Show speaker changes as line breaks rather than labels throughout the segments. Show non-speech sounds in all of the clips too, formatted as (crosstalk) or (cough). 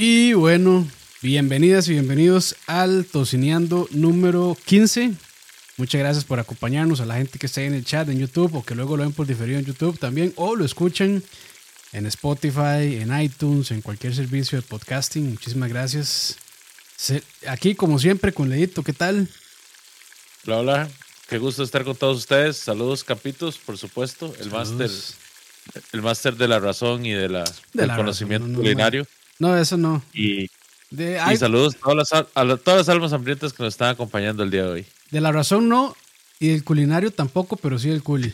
Y bueno, bienvenidas y bienvenidos al Tocineando número 15. Muchas gracias por acompañarnos a la gente que está en el chat en YouTube o que luego lo ven por diferido en YouTube también o lo escuchan en Spotify, en iTunes, en cualquier servicio de podcasting. Muchísimas gracias. Aquí como siempre con Leito, ¿qué tal?
Hola, hola. Qué gusto estar con todos ustedes. Saludos, Capitos, por supuesto. El máster el máster de la razón y de la, del conocimiento culinario.
No, eso no.
Y, saludos a todas, las, a todas las almas hambrientas que nos están acompañando el día de hoy.
De la razón no, y del culinario tampoco, pero sí del culi.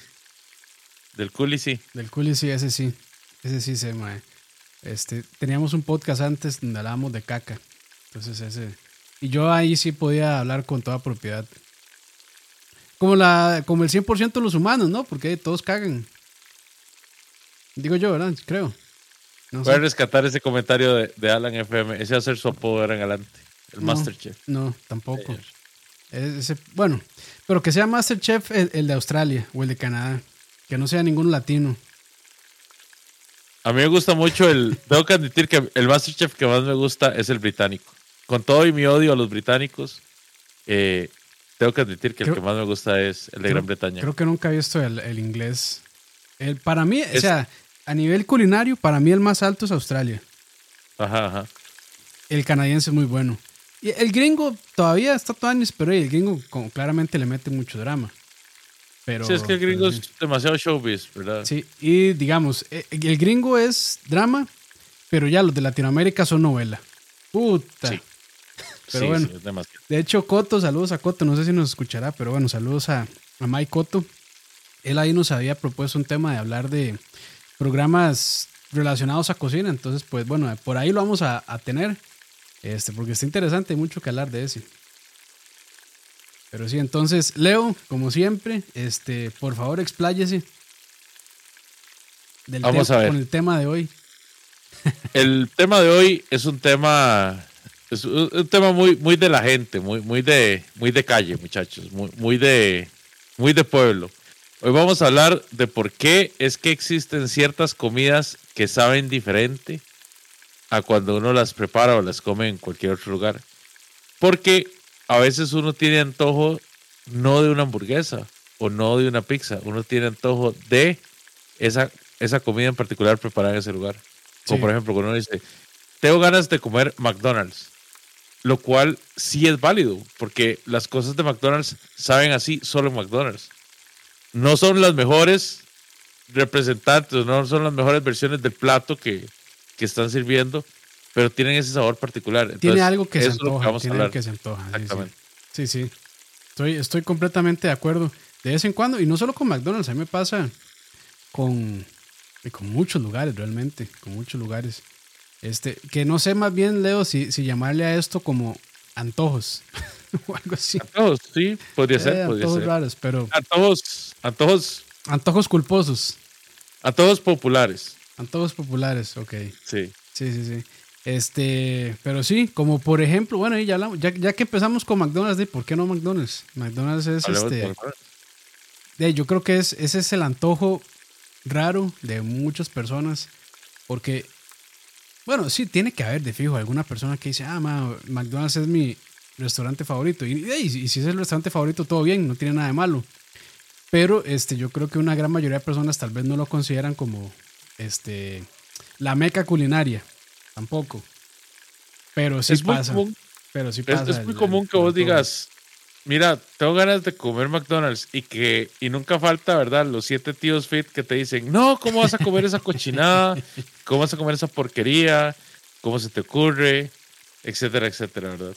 Del culi sí.
Del culi sí, ese sí. Ese sí se mae. Este, teníamos un podcast antes donde hablábamos de caca. Entonces ese. Y yo ahí sí podía hablar con toda propiedad. Como, la, como el 100% de los humanos, ¿no? Porque todos cagan. Digo yo, ¿verdad? Creo.
Voy a rescatar ese comentario de, Alan FM. Ese va a ser su apodo en adelante. El Masterchef.
No, tampoco. Ese, bueno, pero que sea Masterchef el, el, de Australia o el de Canadá. Que no sea ningún latino.
A mí me gusta mucho el. (laughs) Tengo que admitir que el Masterchef que más me gusta es el británico. Con todo y mi odio a los británicos, eh, tengo que admitir que el que más me gusta es el de Gran Bretaña.
Creo que nunca he visto el, el inglés. El, para mí, o sea, a nivel culinario, para mí el más alto es Australia.
Ajá, ajá.
El canadiense es muy bueno. Y el gringo todavía está todo años, pero el gringo como claramente le mete mucho drama. Pero,
sí, es que el gringo es demasiado showbiz, ¿verdad?
Sí, y digamos, e, el gringo es drama, pero ya los de Latinoamérica son novela. Puta. Sí. (laughs) Pero bueno, de hecho, Coto, saludos a Coto, no sé si nos escuchará, pero bueno, saludos a, a Mike Coto. Él ahí nos había propuesto un tema de hablar de programas relacionados a cocina. Entonces, pues bueno, por ahí lo vamos a, tener. Este, porque está interesante, hay mucho que hablar de ese. Pero sí, entonces, Leo, como siempre, este, por favor, expláyese.
Del Vamos a ver.
Con el tema de hoy. (laughs)
El tema de hoy es un tema, es un tema muy, muy de la gente, muy, muy de, muy de calle, muchachos, muy, muy de, muy de pueblo. Hoy vamos a hablar de por qué es que existen ciertas comidas que saben diferente a cuando uno las prepara o las come en cualquier otro lugar. Porque a veces uno tiene antojo no de una hamburguesa o no de una pizza, uno tiene antojo de esa, esa comida en particular preparada en ese lugar. Como por ejemplo, cuando uno dice, tengo ganas de comer McDonald's, lo cual sí es válido, porque las cosas de McDonald's saben así solo en McDonald's no son las mejores representantes, no son las mejores versiones del plato que, están sirviendo, pero tienen ese sabor particular.
tiene algo que se antoja, tiene algo que se antoja. Exactamente. Sí, sí. Estoy, estoy completamente de acuerdo. De vez en cuando, y no solo con McDonald's, a mí me pasa con, con muchos lugares, realmente, con muchos lugares. Este, que no sé más bien, Leo, si, si llamarle a esto como antojos (laughs) o algo así.
Antojos, sí, podría ser.
Eh,
podría
antojos raros, pero.
Antojos, antojos.
Antojos culposos.
Antojos populares.
Antojos populares, ok.
Sí.
Sí, sí, sí. Este, pero sí, como por ejemplo, bueno, ya, ya, ya que empezamos con McDonald's, ¿por qué no McDonald's? McDonald's es este. De, yo creo que es, ese es el antojo raro de muchas personas, porque bueno, sí, tiene que haber de fijo alguna persona que dice, ah, McDonald's es mi restaurante favorito. Y, si es el restaurante favorito, todo bien, no tiene nada de malo. Pero este, yo creo que una gran mayoría de personas tal vez no lo consideran como este, la meca culinaria. Tampoco. Pero sí pasa. pero sí pasa.
Es, muy común que vos digas, mira, tengo ganas de comer McDonald's y que y nunca falta, ¿verdad? Los siete tíos fit que te dicen, no, ¿cómo vas a comer esa cochinada? ¿Cómo vas a comer esa porquería? ¿Cómo se te ocurre? Etcétera, etcétera, ¿verdad?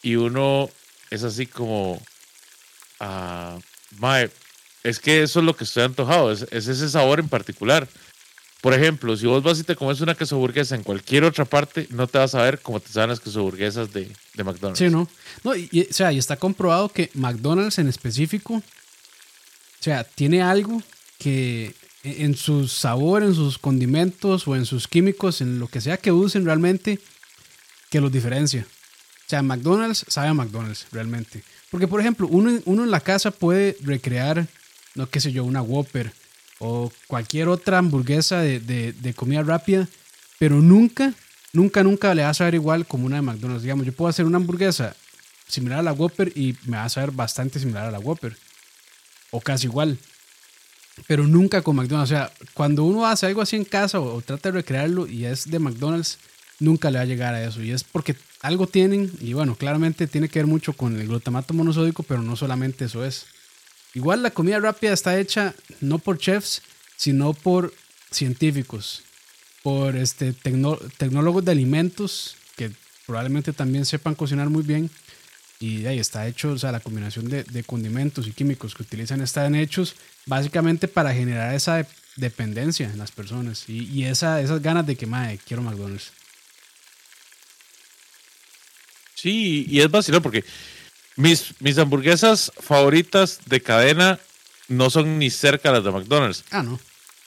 Y uno es así como, ah, mae, es que eso es lo que estoy antojado, es ese sabor en particular. Por ejemplo, si vos vas y te comes una queso burguesa en cualquier otra parte, no te vas a ver como te saben las queso burguesas de, McDonald's.
Sí, ¿no? no y, o sea, y está comprobado que McDonald's en específico, o sea, tiene algo que en su sabor, en sus condimentos o en sus químicos, en lo que sea que usen realmente, que los diferencia. O sea, McDonald's sabe a McDonald's realmente. Porque, por ejemplo, uno, uno en la casa puede recrear, no qué sé yo, una Whopper o cualquier otra hamburguesa de, comida rápida, pero nunca nunca, nunca le va a saber igual como una de McDonald's. Digamos, yo puedo hacer una hamburguesa similar a la Whopper y me va a saber bastante similar a la Whopper. O casi igual. Pero nunca con McDonald's. O sea, cuando uno hace algo así en casa o, trata de recrearlo y es de McDonald's, nunca le va a llegar a eso. Y es porque algo tienen, y bueno, claramente tiene que ver mucho con el glutamato monosódico, pero no solamente eso es. Igual la comida rápida está hecha no por chefs, sino por científicos, por este, tecnólogos de alimentos que probablemente también sepan cocinar muy bien. Y ahí está hecho, o sea, la combinación de, condimentos y químicos que utilizan están hechos básicamente para generar esa dependencia en las personas y, esa, esas ganas de que, madre, quiero McDonald's.
Sí, y es vacilón porque mis, mis hamburguesas favoritas de cadena no son ni cerca las de McDonald's.
Ah, no.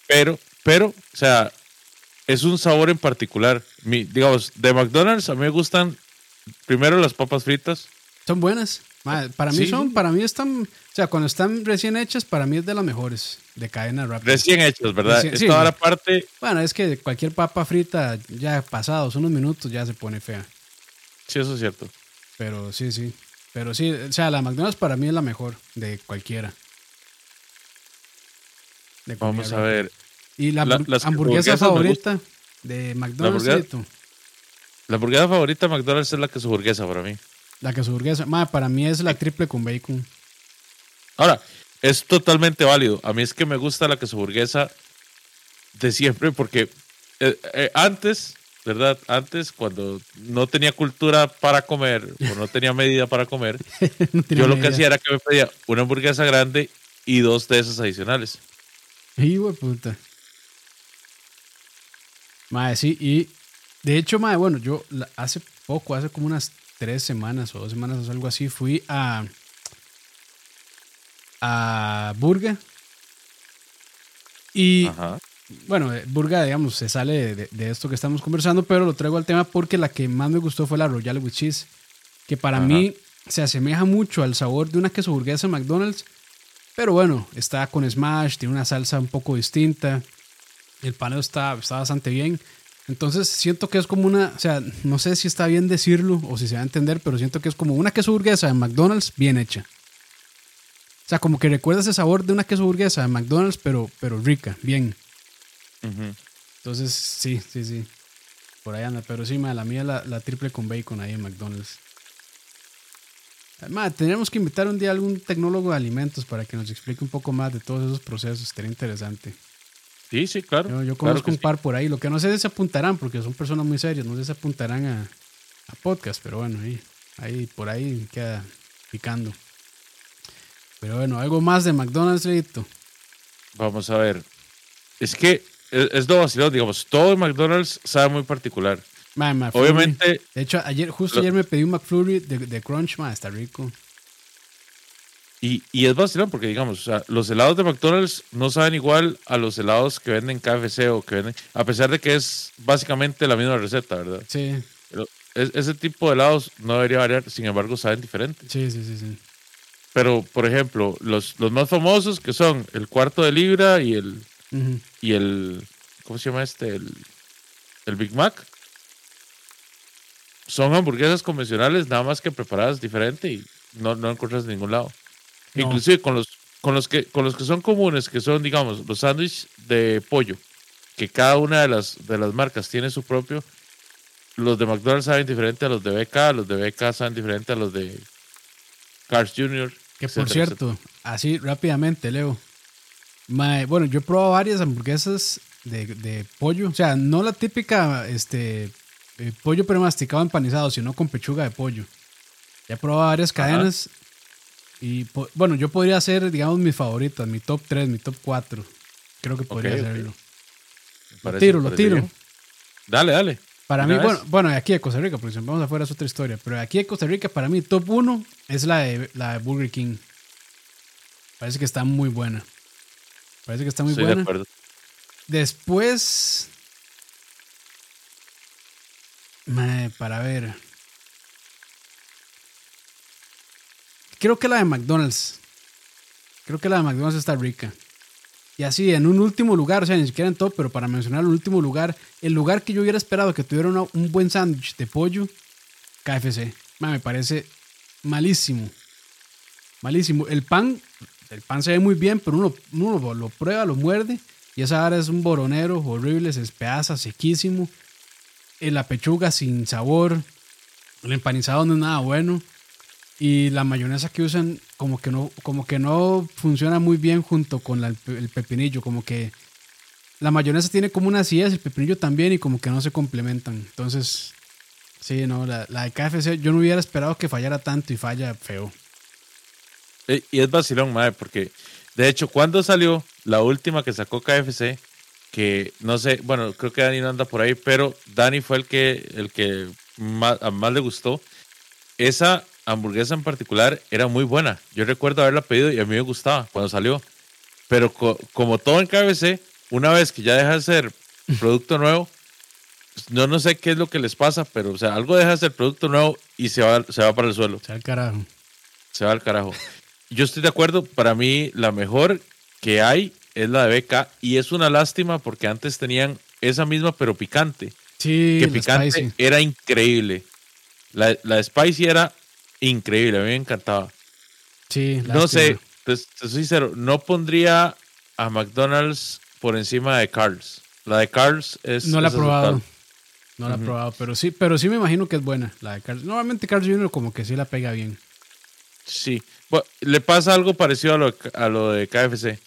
Pero, pero, o sea, es un sabor en particular. Mi, digamos, de McDonald's a mí me gustan primero las papas fritas.
Son buenas. Para mí son, para mí están, o sea, cuando están recién hechas, para mí es de las mejores de cadena rápida.
Recién hechas, ¿verdad? es toda la parte.
Bueno, es que cualquier papa frita, ya pasados unos minutos, ya se pone fea.
Sí, eso es cierto.
Pero sí, sí. Pero sí, o sea, la McDonald's para mí es la mejor de cualquiera.
Vamos a ver.
¿Y la, hamburguesa favorita de McDonald's? La hamburguesa,
la hamburguesa favorita de McDonald's es la que su hamburguesa para mí.
La que su hamburguesa. para mí es la triple con bacon.
Ahora, es totalmente válido. A mí es que me gusta la que su hamburguesa de siempre porque eh, eh, antes ¿verdad? Antes, cuando no tenía cultura para comer o no tenía medida para comer, (laughs) yo lo que hacía era que me pedía una hamburguesa grande y dos de esas adicionales.
Y puta. Madre, sí, y de hecho, madre, bueno, yo hace poco, hace como unas tres semanas o dos semanas o algo así, fui a a Burger y Ajá bueno, eh, Burga, digamos, se sale de, esto que estamos conversando, pero lo traigo al tema porque la que más me gustó fue la Royal with Cheese, que para mí se asemeja mucho al sabor de una queso burguesa McDonald's, pero bueno, está con smash, tiene una salsa un poco distinta, el paneo está, está bastante bien. Entonces siento que es como una, o sea, no sé si está bien decirlo o si se va a entender, pero siento que es como una queso burguesa de McDonald's bien hecha. O sea, como que recuerda ese sabor de una queso burguesa de McDonald's, pero, pero rica, bien. Entonces, sí, sí, sí. Por ahí anda. Pero sí, la mía la, la triple con bacon ahí en McDonald's. Además, tenemos que invitar un día a algún tecnólogo de alimentos para que nos explique un poco más de todos esos procesos. Sería interesante.
Sí, sí, claro.
Yo, conozco un par por ahí. Lo que no sé es se apuntarán, porque son personas muy serias, no sé si se apuntarán a, a podcast, pero bueno, ahí, ahí por ahí queda picando. Pero bueno, algo más de McDonald's, Leito.
Vamos a ver. Es que es, lo vacilón, digamos, todo McDonald's sabe muy particular. Obviamente.
De hecho, ayer, justo ayer me pedí un McFlurry de, Crunch, man, está rico.
Y, y es vacilón porque, digamos, los helados de McDonald's no saben igual a los helados que venden KFC o que venden, a pesar de que es básicamente la misma receta, ¿verdad?
Sí.
ese tipo de helados no debería variar, sin embargo, saben diferente.
Sí, sí, sí, sí.
Pero, por ejemplo, los, los más famosos que son el cuarto de libra y el y el, ¿cómo se llama este? El, el Big Mac. Son hamburguesas convencionales, nada más que preparadas diferente y no, no encuentras en ningún lado. Inclusive con los, con, los que, con los que son comunes, que son, digamos, los sándwiches de pollo, que cada una de las, de las marcas tiene su propio, los de McDonald's saben diferente a los de BK, los de BK saben diferente a los de Cars Jr.
Que por cierto, así rápidamente, Leo, bueno, yo he probado varias hamburguesas de, pollo. O sea, no la típica este, eh, pollo premasticado empanizado, sino con pechuga de pollo. Ya he probado varias cadenas. Y bueno, yo podría hacer, digamos, mis favoritas, mi top 3, mi top 4. Creo que podría hacerlo. lo tiro, lo tiro.
Dale, dale.
Para mí, bueno, bueno, aquí de Costa Rica, porque si vamos afuera es otra historia. Pero aquí de Costa Rica, para mí, top 1 es la de, la de Burger King. Parece que está muy buena. Parece que está muy buena. Después. para ver. Creo que la de McDonald's. Creo que la de McDonald's está rica. Y así, en un último lugar, o sea, ni siquiera en todo, pero para mencionar el último lugar, el lugar que yo hubiera esperado que tuviera un buen sándwich de pollo, KFC. me parece malísimo. Malísimo. El pan, el pan se ve muy bien, pero uno, uno lo prueba, lo muerde, y esa área es un boronero horrible, se espedaza, sequísimo. La pechuga sin sabor. El empanizado no es nada bueno. Y la mayonesa que usan como que no, como que no funciona muy bien junto con el pepinillo. Como que la mayonesa tiene como una acidez, el pepinillo también, y como que no se complementan. Entonces, sí, no, la, de KFC yo no hubiera esperado que fallara tanto y falla feo.
Y es vacilón, madre, porque de hecho, cuando salió la última que sacó KFC, que no sé, bueno, creo que Dani no anda por ahí, pero Dani fue el que, el que más, más le gustó. Esa hamburguesa en particular era muy buena. Yo recuerdo haberla pedido y a mí me gustaba cuando salió. Pero como todo en KBC, una vez que ya deja de ser producto (laughs) nuevo, no, no sé qué es lo que les pasa, pero o sea, algo deja de ser producto nuevo y se va, se va para el suelo.
Se va al carajo.
Se va al carajo. Yo estoy de acuerdo, para mí la mejor que hay es la de BK y es una lástima porque antes tenían esa misma pero picante.
Sí,
que picante era increíble. La, la de Spicy era increíble, a mí me encantaba.
Sí,
no sé, te, soy sincero, no pondría a McDonald's por encima de Carl's. La de Carl's es.
No la he probado. No la he probado, pero sí, pero sí me imagino que es buena la de Carl's. Normalmente Carl's Jr. como que sí la pega bien.
Sí. le pasa algo parecido a lo, a lo de KFC.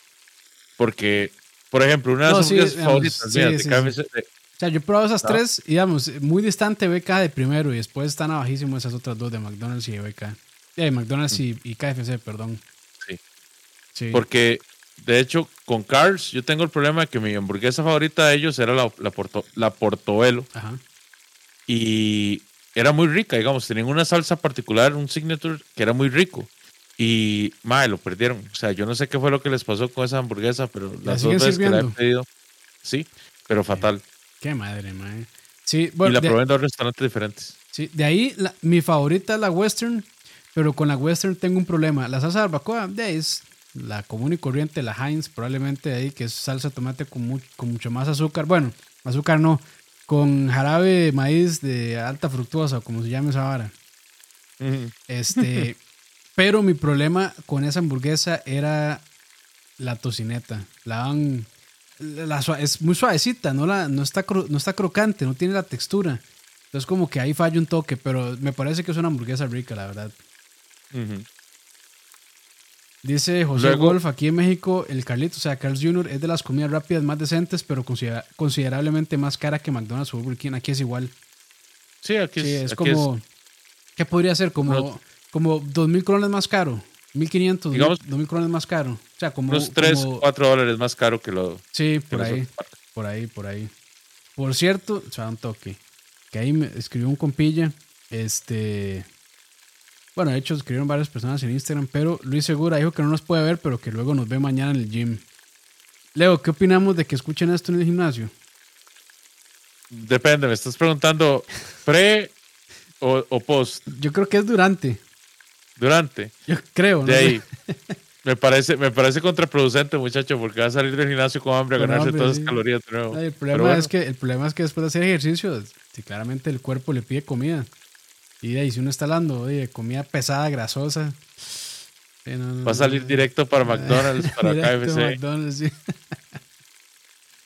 Porque, por ejemplo, una de las sí, favoritas de KFC,
o sea, yo he probado esas tres y, digamos, muy distante BK de primero y después están abajísimo esas otras dos de McDonald's y de BK. de McDonald's y, KFC, perdón.
Sí. sí. Porque, de hecho, con Cars yo tengo el problema de que mi hamburguesa favorita de ellos era la, la, porto, la Portobelo. Ajá. Y era muy rica, digamos, tenían una salsa particular, un signature que era muy rico. Y, madre, lo perdieron. O sea, yo no sé qué fue lo que les pasó con esa hamburguesa, pero las dos veces que la he pedido, sí, pero fatal.
Qué madre, madre.
Sí, bueno, y la probé en dos restaurantes diferentes.
Sí, de ahí mi favorita es la western, pero con la western tengo un problema. La salsa de barbacoa de es la común y corriente, la Heinz, probablemente de ahí, que es salsa de tomate con, con mucho más azúcar. Bueno, azúcar no, con jarabe de maíz de alta fructuosa, como se llame esa vara. Este, (laughs) pero mi problema con esa hamburguesa era la tocineta. La dan es muy suavecita, no, la, no, está, no está crocante, no tiene la textura. Entonces como que ahí falla un toque, pero me parece que es una hamburguesa rica, la verdad. Dice José Golf, aquí en México, el Carlito, o sea, Carl's Jr. es de las comidas rápidas más decentes, pero considerablemente más cara que McDonald's o Burger King. Aquí es igual.
Sí, aquí
es, como... ¿Qué podría ser? Como, como 2.000 colones más caro. 1500, Digamos, 2000 colones más caro. O sea, como.
Unos 3, 4 dólares más caro que lo.
Sí, por ahí. Por ahí, por ahí. Por cierto, o sea, un toque. Que ahí me escribió un compilla. Este. Bueno, de hecho, escribieron varias personas en Instagram. Pero Luis Segura dijo que no nos puede ver, pero que luego nos ve mañana en el gym. Leo, ¿qué opinamos de que escuchen esto en el gimnasio?
Depende, me estás preguntando pre o, o post.
Yo creo que es durante
durante.
Yo creo,
De ahí. (laughs) Me parece, me parece contraproducente, muchacho, porque va a salir del gimnasio con hambre a ganarse todas esas calorías de nuevo.
el, problema es que, el problema es que después de hacer ejercicio, si claramente el cuerpo le pide comida. Y de ahí, si uno está hablando de comida pesada, grasosa.
va a salir directo para McDonald's, (laughs) para KFC.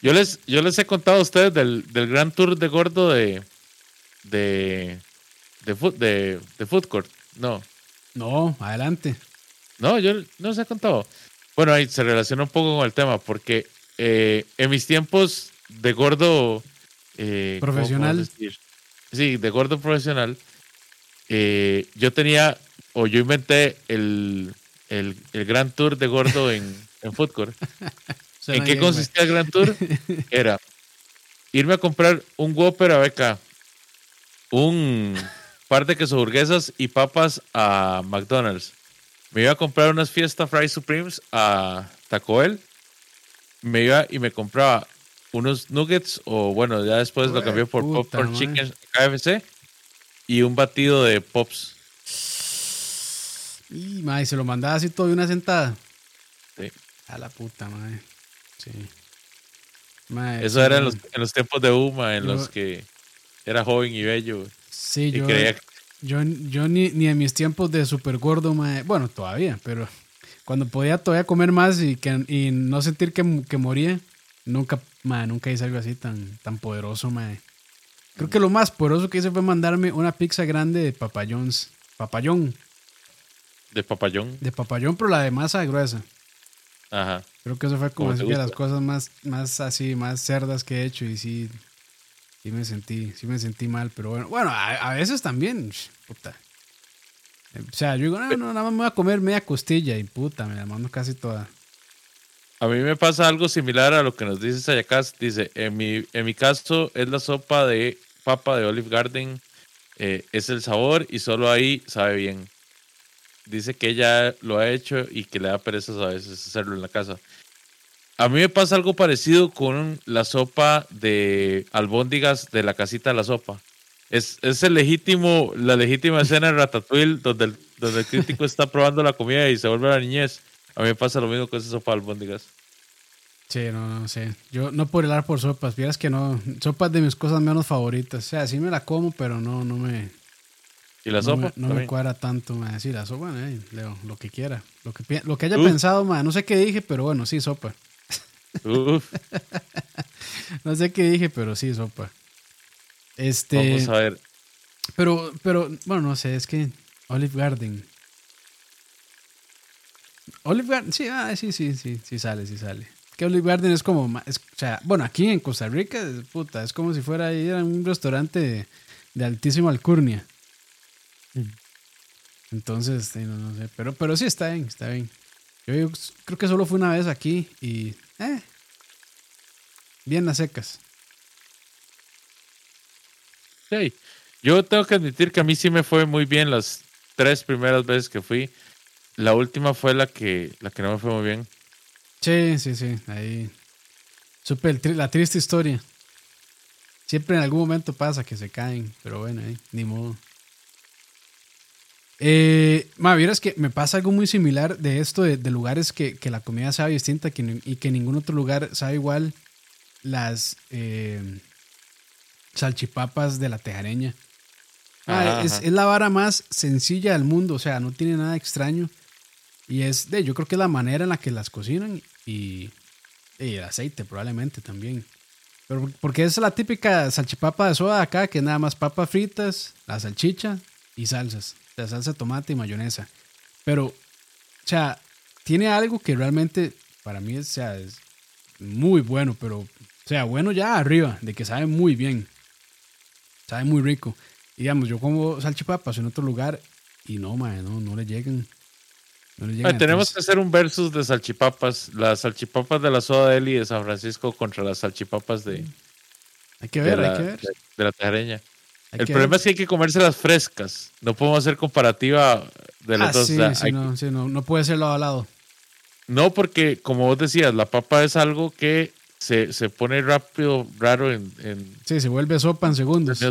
yo, les, yo les he contado a ustedes del, del gran tour de gordo de, de, de, food, de, de Food Court. No,
no, adelante.
No, yo no se ha contado. Bueno, ahí se relaciona un poco con el tema, porque eh, en mis tiempos de gordo.
Eh, profesional.
Sí, de gordo profesional. Eh, yo tenía, o yo inventé el, el, el Gran Tour de gordo (laughs) en, en Food Court. ¿En qué consistía el Gran Tour? (laughs) Era irme a comprar un Whopper a beca, un par de queso burguesas y papas a McDonald's. Me iba a comprar unas Fiesta Fry Supremes a Taco Bell. Me iba y me compraba unos nuggets o bueno, ya después lo cambié por Popcorn Chicken KFC y un batido de Pops.
Y, madre, se lo mandaba así todo de una sentada.
Sí.
A la puta, madre. Sí.
Eso era en los, tiempos de Uma, en los que era joven y bello.
Sí, yo, yo, yo ni, ni, en mis tiempos de super gordo, bueno, todavía, pero cuando podía todavía comer más y, que, y no sentir que, que moría, nunca, nunca hice algo así tan, tan poderoso, mae. Creo que lo más poderoso que hice fue mandarme una pizza grande de papayons. Papayón.
¿De papayón?
De papayón, pero la de masa gruesa.
Ajá.
Creo que eso fue como de las cosas más, más así, más cerdas que he hecho y sí, sí me sentí, sí me sentí mal, pero bueno, bueno, a, veces también, puta. O sea, yo digo, no, no, nada más me voy a comer media costilla y puta, me la mando casi toda.
A mí me pasa algo similar a lo que nos dice Sayacas. Dice, en mi, en mi caso es la sopa de papa de Olive Garden. Eh, es el sabor y solo ahí sabe bien. Dice que ella lo ha hecho y que le da perezas a veces hacerlo en la casa. A mí me pasa algo parecido con la sopa de albóndigas de la casita de la sopa. Es, es el legítimo, la legítima escena de Ratatouille donde el, donde el crítico está probando la comida y se vuelve a la niñez. A mí me pasa lo mismo con esa sopa de albóndigas.
Sí, no, no sé. Yo no puedo hablar por sopas. Vieras que no. Sopas de mis cosas menos favoritas. O sea, sí me la como, pero no, no me.
¿Y la sopa?
no me cuadra tanto, me Sí, la sopa, eh, Leo, lo que quiera. Lo que, lo que haya pensado, man. No sé qué dije, pero bueno, sí, sopa. Uf. (laughs) no sé qué dije, pero sí, sopa. Este.
Vamos a ver.
Pero, pero, bueno, no sé, es que Olive Garden. Olive Garden, sí, ah, sí, sí, sí, sí sale, sí sale. Que Olive Garden es como, o sea, bueno, aquí en Costa Rica, puta, es como si fuera ir a un restaurante de, altísima alcurnia. Mm. Entonces, no, no, sé, pero, pero sí está bien, está bien. Yo, creo que solo fue una vez aquí y, eh, bien las secas.
Sí, yo tengo que admitir que a mí sí me fue muy bien las tres primeras veces que fui. La última fue la que, la que no me fue muy bien.
Sí, sí, sí. Ahí. Supe la triste historia. Siempre en algún momento pasa que se caen, pero bueno, ahí, ni modo. Eh, ma, vieras que me pasa algo muy similar de esto, de, lugares que, que, la comida sabe distinta y que ningún otro lugar sabe igual las eh, salchipapas de la tejareña. es, es, la vara más sencilla del mundo, o sea, no tiene nada extraño. Y es de, yo creo que es la manera en la que las cocinan y, el aceite probablemente también. Pero porque es la típica salchipapa de soda acá, que nada más papas fritas, la salchicha y salsas. La salsa de tomate y mayonesa. Pero, o sea, tiene algo que realmente para mí es, sea, es muy bueno, pero, o sea, bueno ya arriba, de que sabe muy bien. Sabe muy rico. digamos, yo como salchipapas en otro lugar y no, man, no, no le llegan
tenemos que hacer un versus de salchipapas. Las salchipapas de la soda de Eli de San Francisco contra las salchipapas de.
Hay que ver, hay que ver.
De, la tejareña. el problema es que hay que comérselas frescas. No podemos hacer comparativa de las ah, dos.
Sí, sí, no, sí, no, no, puede ser lado a lado.
No, porque como vos decías, la papa es algo que se, se pone rápido, raro en, en,
Sí, se vuelve sopa en segundos. (laughs)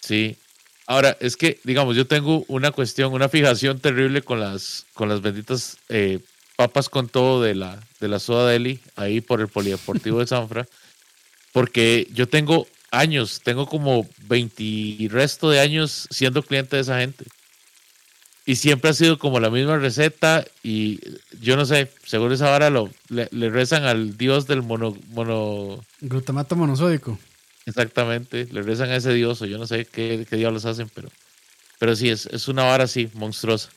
sí, Ahora, es que, digamos, yo tengo una cuestión, una fijación terrible con las, con las benditas eh, papas con todo de la, de la soda deli, ahí por el polideportivo de Sanfra, (laughs) porque yo tengo años, tengo como 20 y resto de años siendo cliente de esa gente. Y siempre ha sido como la misma receta y yo no sé, seguro esa hora lo, le, rezan al dios del mono, mono...
Glutamato monosódico.
Exactamente, le rezan a ese dios o yo no sé qué, qué diablos hacen, pero, pero sí, es, es una vara así, monstruosa.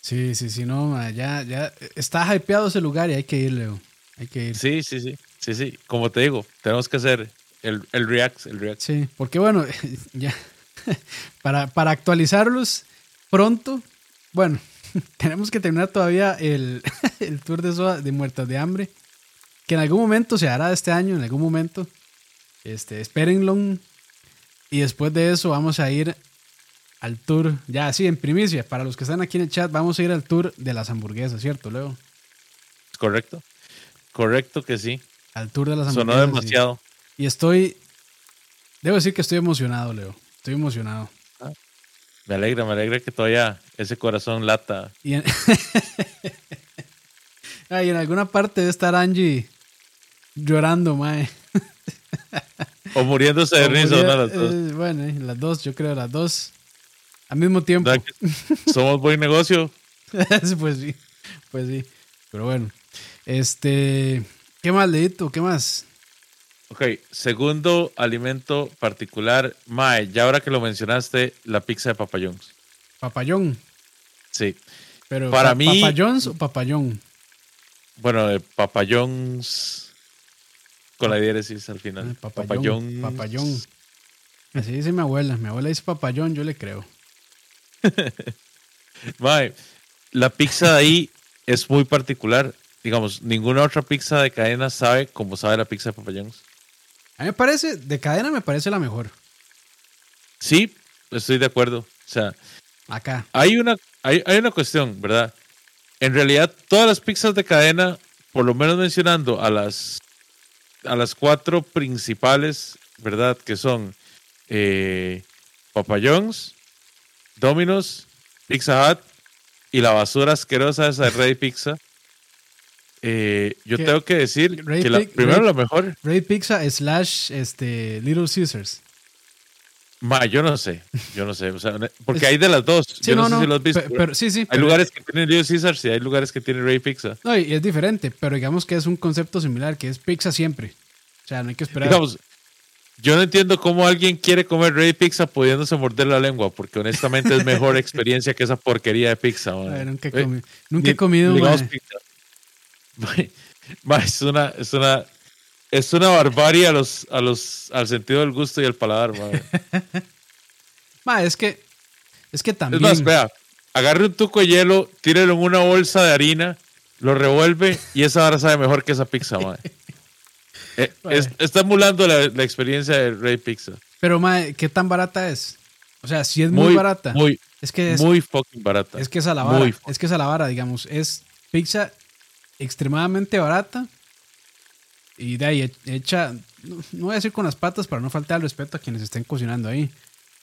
Sí, sí, sí, no, ya, ya está hypeado ese lugar y hay que ir, Leo. Hay que ir.
Sí, sí, sí, sí, sí, como te digo, tenemos que hacer el, el React, el React.
Sí, porque bueno, (laughs) ya, (laughs) para, para actualizarlos pronto, bueno, (laughs) tenemos que terminar todavía el, el tour de, de muertas de hambre que en algún momento se hará este año, en algún momento. Este, espérenlo. Y después de eso vamos a ir al tour, ya así en primicia, para los que están aquí en el chat, vamos a ir al tour de las hamburguesas, ¿cierto, Leo?
Correcto. Correcto que sí.
Al tour de las hamburguesas.
Sonó demasiado.
Y, estoy, debo decir que estoy emocionado, Leo. Estoy emocionado.
Ah, me alegra, me alegra que todavía ese corazón lata. (laughs)
Ay, en alguna parte debe estar Angie llorando, mae.
O muriéndose de risa, una de las dos.
Eh, bueno, eh, las dos, yo creo, las dos. Al mismo tiempo.
Somos buen negocio. (laughs)
pues sí, pues sí. Pero bueno, este, ¿qué más, Leito? ¿Qué más?
Ok, segundo alimento particular, Mae, ya ahora que lo mencionaste, la pizza de papayons.
Papayón.
Sí.
Pero para mí. ¿Papayons o papayón?
Bueno, de papayons con la diéresis al final.
Ah, papayón. Papayón. Así dice mi abuela. Mi abuela dice papayón, yo le creo. (laughs)
Mae, la pizza de ahí es muy particular. Digamos, ninguna otra pizza de cadena sabe como sabe la pizza de papayons.
A mí me parece, de cadena me parece la mejor.
Sí, estoy de acuerdo. O sea,
acá.
Hay una, hay, hay una cuestión, ¿verdad? En realidad, todas las pizzas de cadena, por lo menos mencionando a las, a las cuatro principales, ¿verdad? Que son eh, Papa John's, Domino's, Pizza Hut y la basura asquerosa esa de Rey Pizza. Eh, yo tengo que decir que la, primero lo mejor.
Ray Pizza slash este, Little Caesars.
Ma, yo no sé, yo no sé, porque hay de las dos. yo no, sé si los visto.
Pero, sí, sí.
Hay lugares que tienen Little Caesars y hay lugares que tienen Ray Pizza.
No, y es diferente, pero digamos que es un concepto similar, que es pizza siempre. O sea, no hay que esperar.
Digamos, yo no entiendo cómo alguien quiere comer Ray Pizza pudiéndose morder la lengua, porque honestamente es mejor (laughs) experiencia que esa porquería de pizza.
nunca he, eh, nunca he comido. Pizza (laughs)
es una, es una, es una barbarie a los, a los, al sentido del gusto y el paladar, (laughs)
es que, es que también.
Es más, vea, agarre un tuco de hielo, tírelo en una bolsa de harina, lo revuelve y esa ahora sabe mejor que esa pizza, (laughs) eh, está emulando la, experiencia de Rey Pizza.
Pero, madre, ¿qué tan barata es? O sea, si es muy, barata.
Muy,
es que es,
muy fucking barata.
Es que es a la vara. Es que es a la vara, digamos. Es pizza extremadamente barata y de ahí hecha, no, voy a decir con las patas para no faltar al respeto a quienes estén cocinando ahí,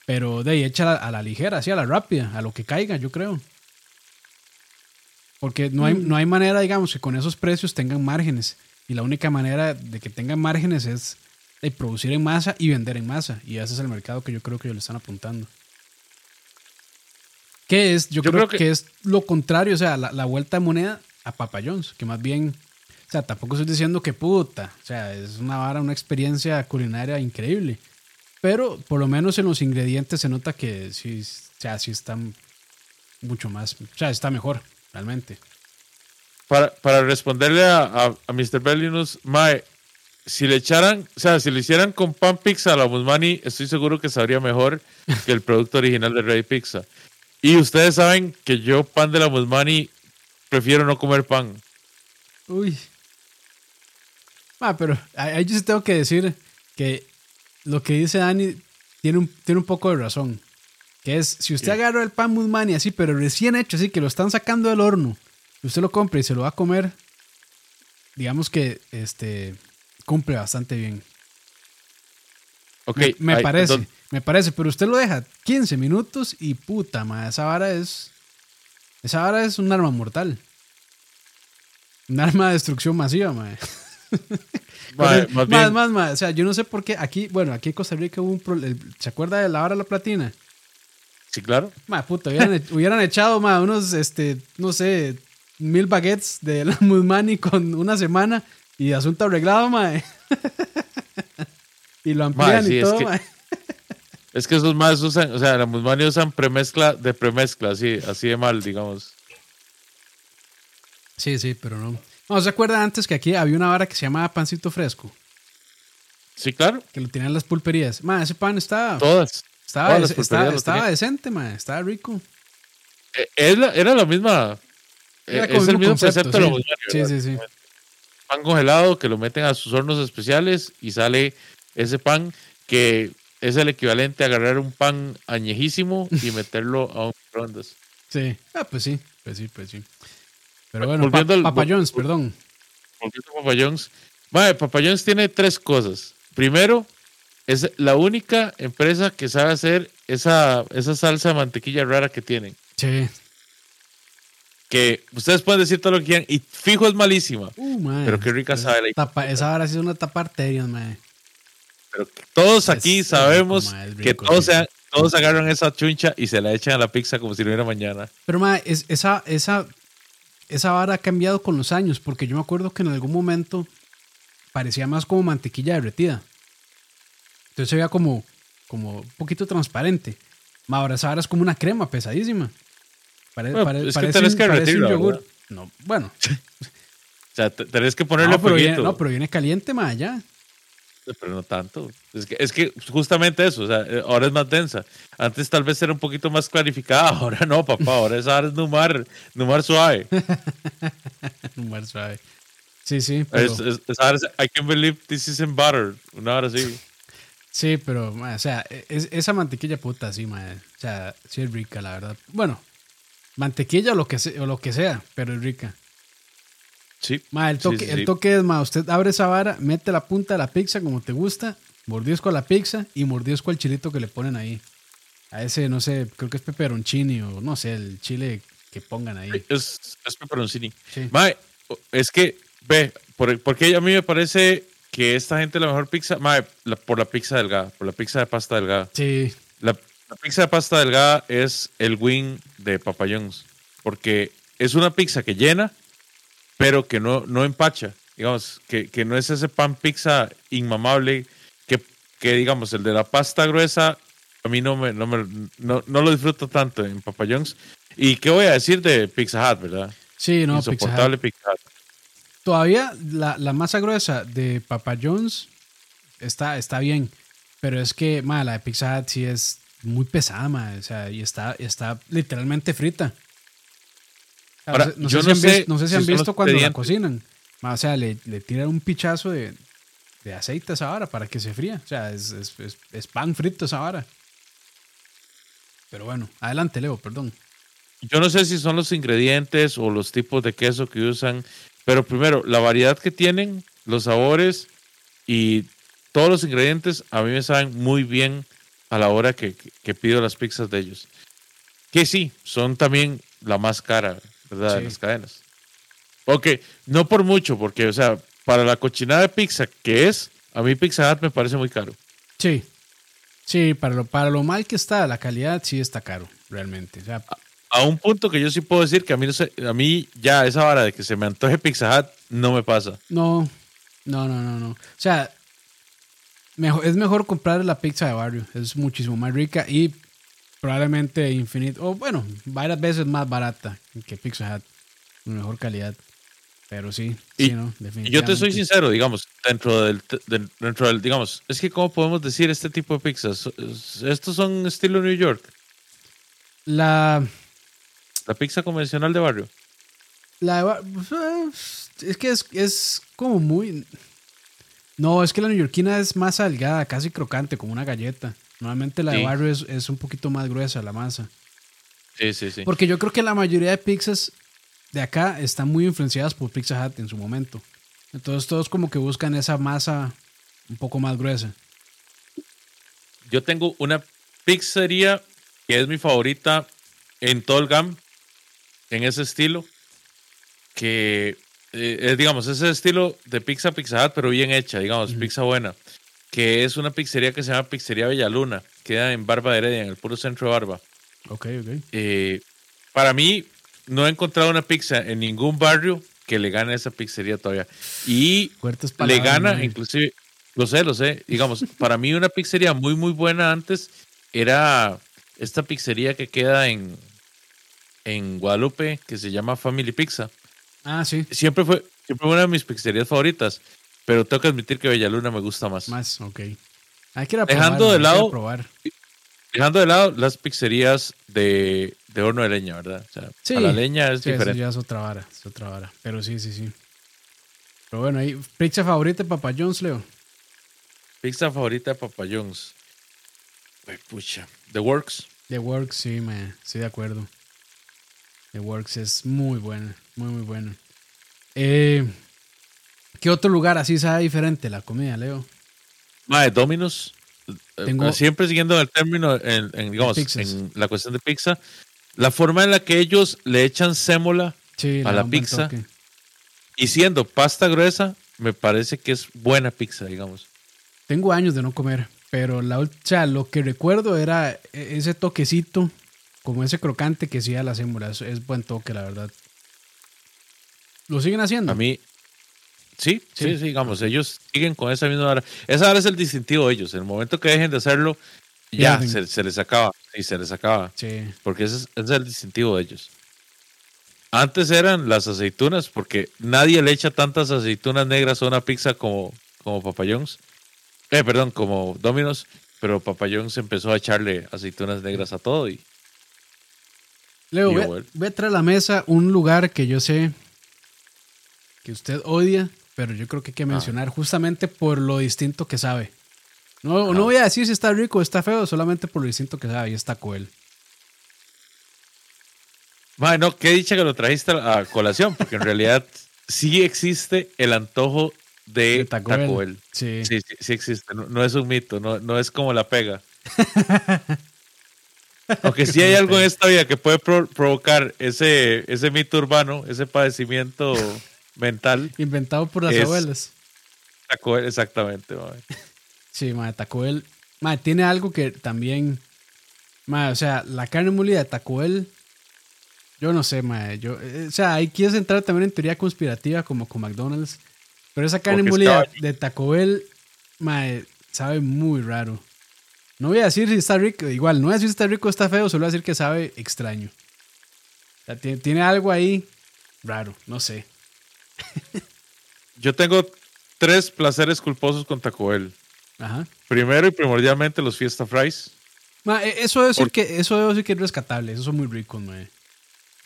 pero de ahí hecha a la, ligera, así a la rápida, a lo que caiga, yo creo. Porque no hay, mm. no hay manera, digamos, que con esos precios tengan márgenes. Y la única manera de que tengan márgenes es de producir en masa y vender en masa. Y ese es el mercado que yo creo que ellos le están apuntando. ¿Qué es? Yo, creo, que... es lo contrario, o sea, la, la vuelta de moneda a Papa John's, que más bien, sea, tampoco estoy diciendo que puta, o sea, es una vara, una experiencia culinaria increíble, pero por lo menos en los ingredientes se nota que sí, o sea, sí están mucho más, o sea, está mejor, realmente.
Para, para responderle a, a, Mr. Bellinus, Mae, si le echaran, o sea, si le hicieran con pan pizza a la Musmani, estoy seguro que sabría mejor que el producto original de Rey Pizza. Y ustedes saben que yo pan de la Musmani prefiero no comer pan.
Uy. Ah, pero ahí yo sí tengo que decir que lo que dice Dani tiene un, tiene un poco de razón. Que es, si usted agarra el pan Musmani así, pero recién hecho, así que lo están sacando del horno, y usted lo compra y se lo va a comer, digamos que este cumple bastante bien.
Ok.
Me, parece, me parece, pero usted lo deja 15 minutos y puta, madre, esa vara es esa vara es un arma mortal. Un arma de destrucción masiva, (laughs) mae. (laughs) más, más, más, O sea, yo no sé por qué aquí, bueno, aquí en Costa Rica hubo un problema. ¿Se acuerda de la vara de la platina?
Sí, claro.
Mae, puta, hubieran, (laughs) echado, mae, unos, este, no sé, mil baguettes de la (laughs) Musmani con una semana y asunto arreglado, mae. y lo amplían y todo, mae.
Es que esos más usan, o sea, la Musmani usan premezcla de premezcla, así, así de mal, digamos.
Sí, sí, pero no. No, ¿se acuerda antes que aquí había una vara que se llamaba pancito fresco?
Sí, claro.
Que lo tenían las pulperías. Ma, ese pan estaba.
Todas.
Estaba, estaba, decente, ma, estaba rico.
Eh, era, la misma. Eh, es el mismo concepto, de la Musmani.
Sí, sí, sí.
Pan congelado que lo meten a sus hornos especiales y sale ese pan que es el equivalente a agarrar un pan añejísimo y meterlo a un microondas.
Sí, ah, pues sí, pues sí, pues sí. Pero bueno, Volviendo Papa John's, perdón.
Volviendo a Papa John's. Vale, Papa John's tiene tres cosas. Primero, es la única empresa que sabe hacer esa, esa salsa de mantequilla rara que tienen.
Sí.
que ustedes pueden decir todo lo que quieran y fijo es malísima. Uh, pero qué rica sabe
Esa vara sí es una tapa arterias, mae.
Pero todos aquí sabemos que todos, todos agarran esa chuncha y se la echan a la pizza como si no hubiera mañana.
Pero, mae, es, esa, esa, esa vara ha cambiado con los años, porque yo me acuerdo que en algún momento parecía más como mantequilla derretida. Entonces se veía como, como un poquito transparente. ahora esa vara es como una crema pesadísima.
Pare, bueno, es que tenés que un yogur.
No, bueno. (laughs)
o sea, tenés que ponerle
no, pero viene, no, pero viene caliente más allá.
Pero no tanto. Es que, es que justamente eso, o sea, eh, ahora es más densa. Antes tal vez era un poquito más clarificada, (laughs) ahora no, papá, ahora esa ahora es numar, numar suave. (laughs)
numar suave. Sí, sí.
Pero... Es, es, I can't believe this isn't butter. Una hora sí.
Sí, pero, o sea, es, esa mantequilla puta, sí, man. O sea, sí es rica, la verdad. Bueno, mantequilla o lo que, sea, o lo que sea, pero es rica.
Sí.
Ma, el toque, el toque es, ma, usted abre esa vara, mete la punta de la pizza como te gusta, mordisco a la pizza y mordisco al chilito que le ponen ahí. A ese, no sé, creo que es peperoncini o no sé, el chile que pongan ahí.
Es, es peperoncini. Sí. es que, ve, por, porque a mí me parece que esta gente la mejor pizza, ma, por la pizza delgada, por la pizza de pasta delgada.
Sí.
La, la pizza de pasta delgada es el wing de Papayons, porque es una pizza que llena, pero que no, no empacha. Digamos, que, que no es ese pan pizza inmamable que, que, digamos, el de la pasta gruesa, a mí no, me, no, me, no, no lo disfruto tanto en Papayons. ¿Y qué voy a decir de Pizza Hut, verdad?
Sí, no,
Insoportable Pizza Hut.
Todavía la, la, masa gruesa de Papa está, está bien, pero es que, ma, la de Pizza Hut sí es muy pesada, ma, o sea, y está, está literalmente frita. Ahora, no, sé si no, sé si han visto cuando la cocinan. O sea, le, le tiran un pichazo de, de, aceite a esa vara para que se fría. O sea, es, es, es, pan frito esa vara. Pero bueno, adelante, Leo, perdón.
Yo no sé si son los ingredientes o los tipos de queso que usan, pero primero, la variedad que tienen, los sabores y todos los ingredientes a mí me saben muy bien a la hora que, que, pido las pizzas de ellos. Que sí, son también la más cara, ¿verdad? De las cadenas. Ok, no por mucho, porque, o sea, para la cochinada de pizza que es, a mí Pizza Hut me parece muy caro.
Sí, sí, para lo, para lo mal que está, la calidad sí está caro, realmente.
a, un punto que yo sí puedo decir que a mí, no sé, a mí ya esa vara de que se me antoje Pizza Hut no me pasa.
No, no, no, no, no. O sea, es mejor comprar la pizza de barrio. Es muchísimo más rica y probablemente infinito, o bueno, varias veces más barata que Pizza Hut. Mejor calidad. Pero sí,
y,
sí, ¿no?
yo te soy sincero, digamos, dentro del, dentro del, digamos, es que cómo podemos decir este tipo de pizzas. Estos son estilo New York.
La
la pizza convencional de barrio.
La pues, es que es, es como muy no, es que la neoyorquina es más salgada, casi crocante, como una galleta. Normalmente la de barrio es, un poquito más gruesa la masa.
Sí, sí, sí.
Porque yo creo que la mayoría de pizzas de acá están muy influenciadas por Pizza Hut en su momento. Entonces todos como que buscan esa masa un poco más gruesa.
Yo tengo una pizzería que es mi favorita en todo el GAM, en ese estilo, que eh, digamos, ese estilo de pizza Pizza Hut, pero bien hecha, digamos, pizza buena, que es una pizzería que se llama Pizzería Bellaluna, queda en Barba de Heredia, en el puro centro de Barba.
Ok, ok.
Eh, para mí, no he encontrado una pizza en ningún barrio que le gane a esa pizzería todavía. Y le gana, inclusive, lo sé, lo sé, digamos, (laughs) para mí una pizzería muy, muy buena antes era esta pizzería que queda en, en Guadalupe, que se llama Family Pizza.
Ah, sí.
Siempre fue, siempre una de mis pizzerías favoritas, pero tengo que admitir que Bellaluna me gusta más.
Más, ok.
Hay que dejando de lado, Dejando de lado las pizzerías de, de horno de leña, ¿verdad? O sea, sí, a la leña es diferente.
ya es otra vara, es otra vara. Pero sí, sí, sí. Pero bueno, ahí, pizza favorita de Papa John's, Leo.
Pizza favorita de Papa. Ay, pucha. The Works.
The Works, sí, me, estoy de acuerdo. The Works es muy buena, muy, muy buena. Eh, ¿Qué otro lugar así sabe diferente la comida, Leo?
Mae, Dominos. Eh, siempre siguiendo el término, en, digamos, en la cuestión de pizza, la forma en la que ellos le echan sémola a la pizza. Y siendo pasta gruesa, me parece que es buena pizza, digamos.
Tengo años de no comer, pero la, o sea, lo que recuerdo era e, ese toquecito, como ese crocante que hacía la sémula. Es, buen toque, la verdad. ¿Lo siguen haciendo?
A mí, sí, sí, sí, digamos, ellos siguen con esa misma vara. Esa vara es el distintivo de ellos. En el momento que dejen de hacerlo, ya se, les acaba. Y se les acaba. Sí. Porque ese es el distintivo de ellos. Antes eran las aceitunas, porque nadie le echa tantas aceitunas negras a una pizza como, como Papa Eh, perdón, como Domino's, pero Papa empezó a echarle aceitunas negras a todo y.
Leo, voy, a traer a la mesa un lugar que yo sé que usted odia, pero yo creo que hay que ah. mencionar justamente por lo distinto que sabe. No, no voy a decir si está rico o está feo, solamente por lo distinto que sabe, y está Coel.
Bueno, qué dicha que lo trajiste a colación, porque en realidad (laughs) sí existe el antojo de, Taco, Bell. Sí. sí. Sí, existe. No, es un mito, no, no es como la pega. (laughs) Aunque sí hay algo en esta vida que puede provocar ese, ese mito urbano, ese padecimiento mental.
Inventado por las abuelas.
Taco Bell, exactamente. (laughs)
Sí, madre, Taco Bell. Madre, tiene algo que también. Madre, o sea, la carne molida de Taco Bell yo no sé, mae. Yo, eh, o sea, ahí quieres entrar también en teoría conspirativa como con McDonald's. Pero esa carne molida de Taco Bell, mae, sabe muy raro. No voy a decir si está rico, igual, no voy a decir si está rico o está feo, solo voy a decir que sabe extraño. O sea, tiene, tiene algo ahí raro, no sé.
Yo tengo tres placeres culposos con Taco Bell. Ajá. Primero y primordialmente los Fiesta Fries.
E, eso debo decir que eso decir que es rescatable, esos son muy ricos, mae.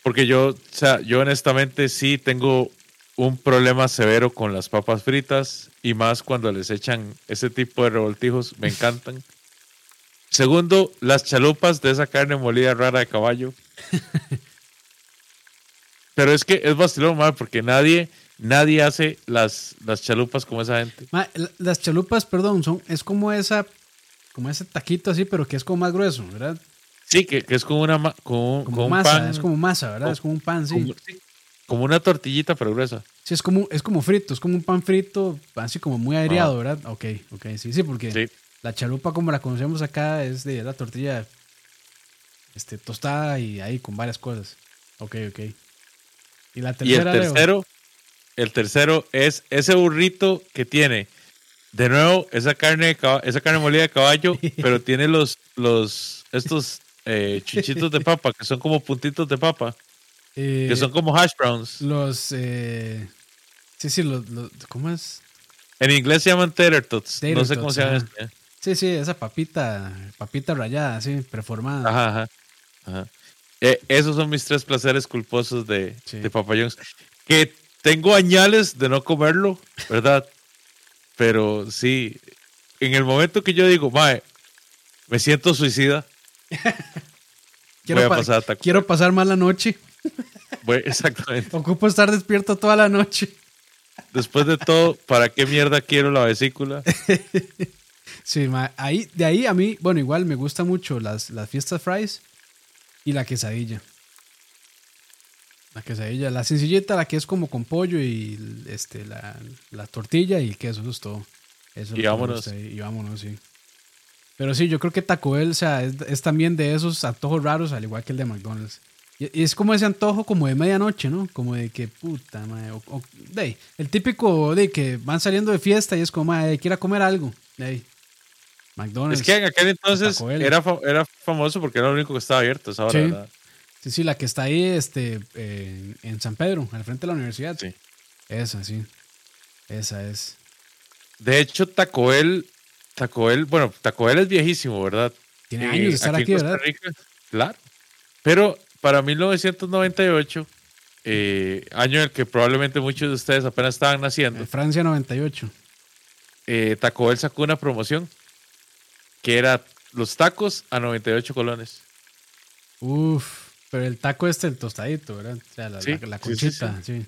Porque yo, o sea, yo honestamente sí tengo un problema severo con las papas fritas y más cuando les echan ese tipo de revoltijos, me encantan. (laughs) Segundo, las chalupas de esa carne molida rara de caballo. (laughs) Pero es que es vacilón, mal porque nadie, nadie hace las, las chalupas como esa gente.
las chalupas, perdón, son, es como esa, como ese taquito así, pero que es como más grueso, ¿verdad?
Sí, que, es como una como,
un pan. Es como masa, ¿verdad? es como un pan, sí.
Como, una tortillita, pero gruesa.
Sí, es como, es como frito, es como un pan frito, así como muy aireado, ¿verdad? Ok, ok, sí, sí, porque la chalupa como la conocemos acá es de la tortilla este, tostada y ahí con varias cosas. Ok, ok.
Y la tercera. Y el tercero, el tercero es ese burrito que tiene, de nuevo, esa carne, esa carne molida de caballo, (laughs) pero tiene los, los, estos eh, chichitos de papa, que son como puntitos de papa. que son como hash browns.
Los. Eh, sí, sí, los, ¿cómo es?
En inglés se llaman tater tots. no sé cómo se llama.
Sí, sí, esa papita, papita rayada, así, preformada.
Ajá, ajá. Eh, esos son mis tres placeres culposos de, de Papa Que tengo añales de no comerlo, ¿verdad? Pero sí, en el momento que yo digo, mae, me siento suicida, (laughs)
quiero, pasar quiero pasar más la noche. (laughs)
exactamente.
Ocupo estar despierto toda la noche.
Después de todo, ¿para qué mierda quiero la vesícula? (laughs)
sí, ahí, de ahí a mí, bueno, igual me gusta mucho las, las fiestas fries y la quesadilla. La quesadilla, la sencillita, la que es como con pollo y este, la, tortilla y queso, eso es todo. Eso
y vámonos.
y vámonos, sí. Pero sí, yo creo que Taco Bell, o sea, es, también de esos antojos raros, al igual que el de McDonald's. Y, es como ese antojo como de medianoche, ¿no? Como de que, puta, madre. O, de, el típico de que van saliendo de fiesta y es como, madre, quiera comer algo. De,
McDonald's. Es que en aquel entonces era, era famoso porque era lo único que estaba abierto esa hora,
sí.
¿verdad?
Sí, sí, la que está ahí este, en San Pedro, al frente de la universidad. Sí. Esa, sí. Esa es.
De hecho, Taco Bell Taco Bell, bueno, Taco Bell es viejísimo, ¿verdad?
Tiene eh, años de estar aquí, ¿verdad?
claro. Pero para 1998, eh, año en el que probablemente muchos de ustedes apenas estaban naciendo.
Francia 98.
Eh, Taco Bell sacó una promoción que era los tacos a 98 colones.
Uf, pero el taco este, el tostadito, ¿verdad? O sea, la, conchita, sí.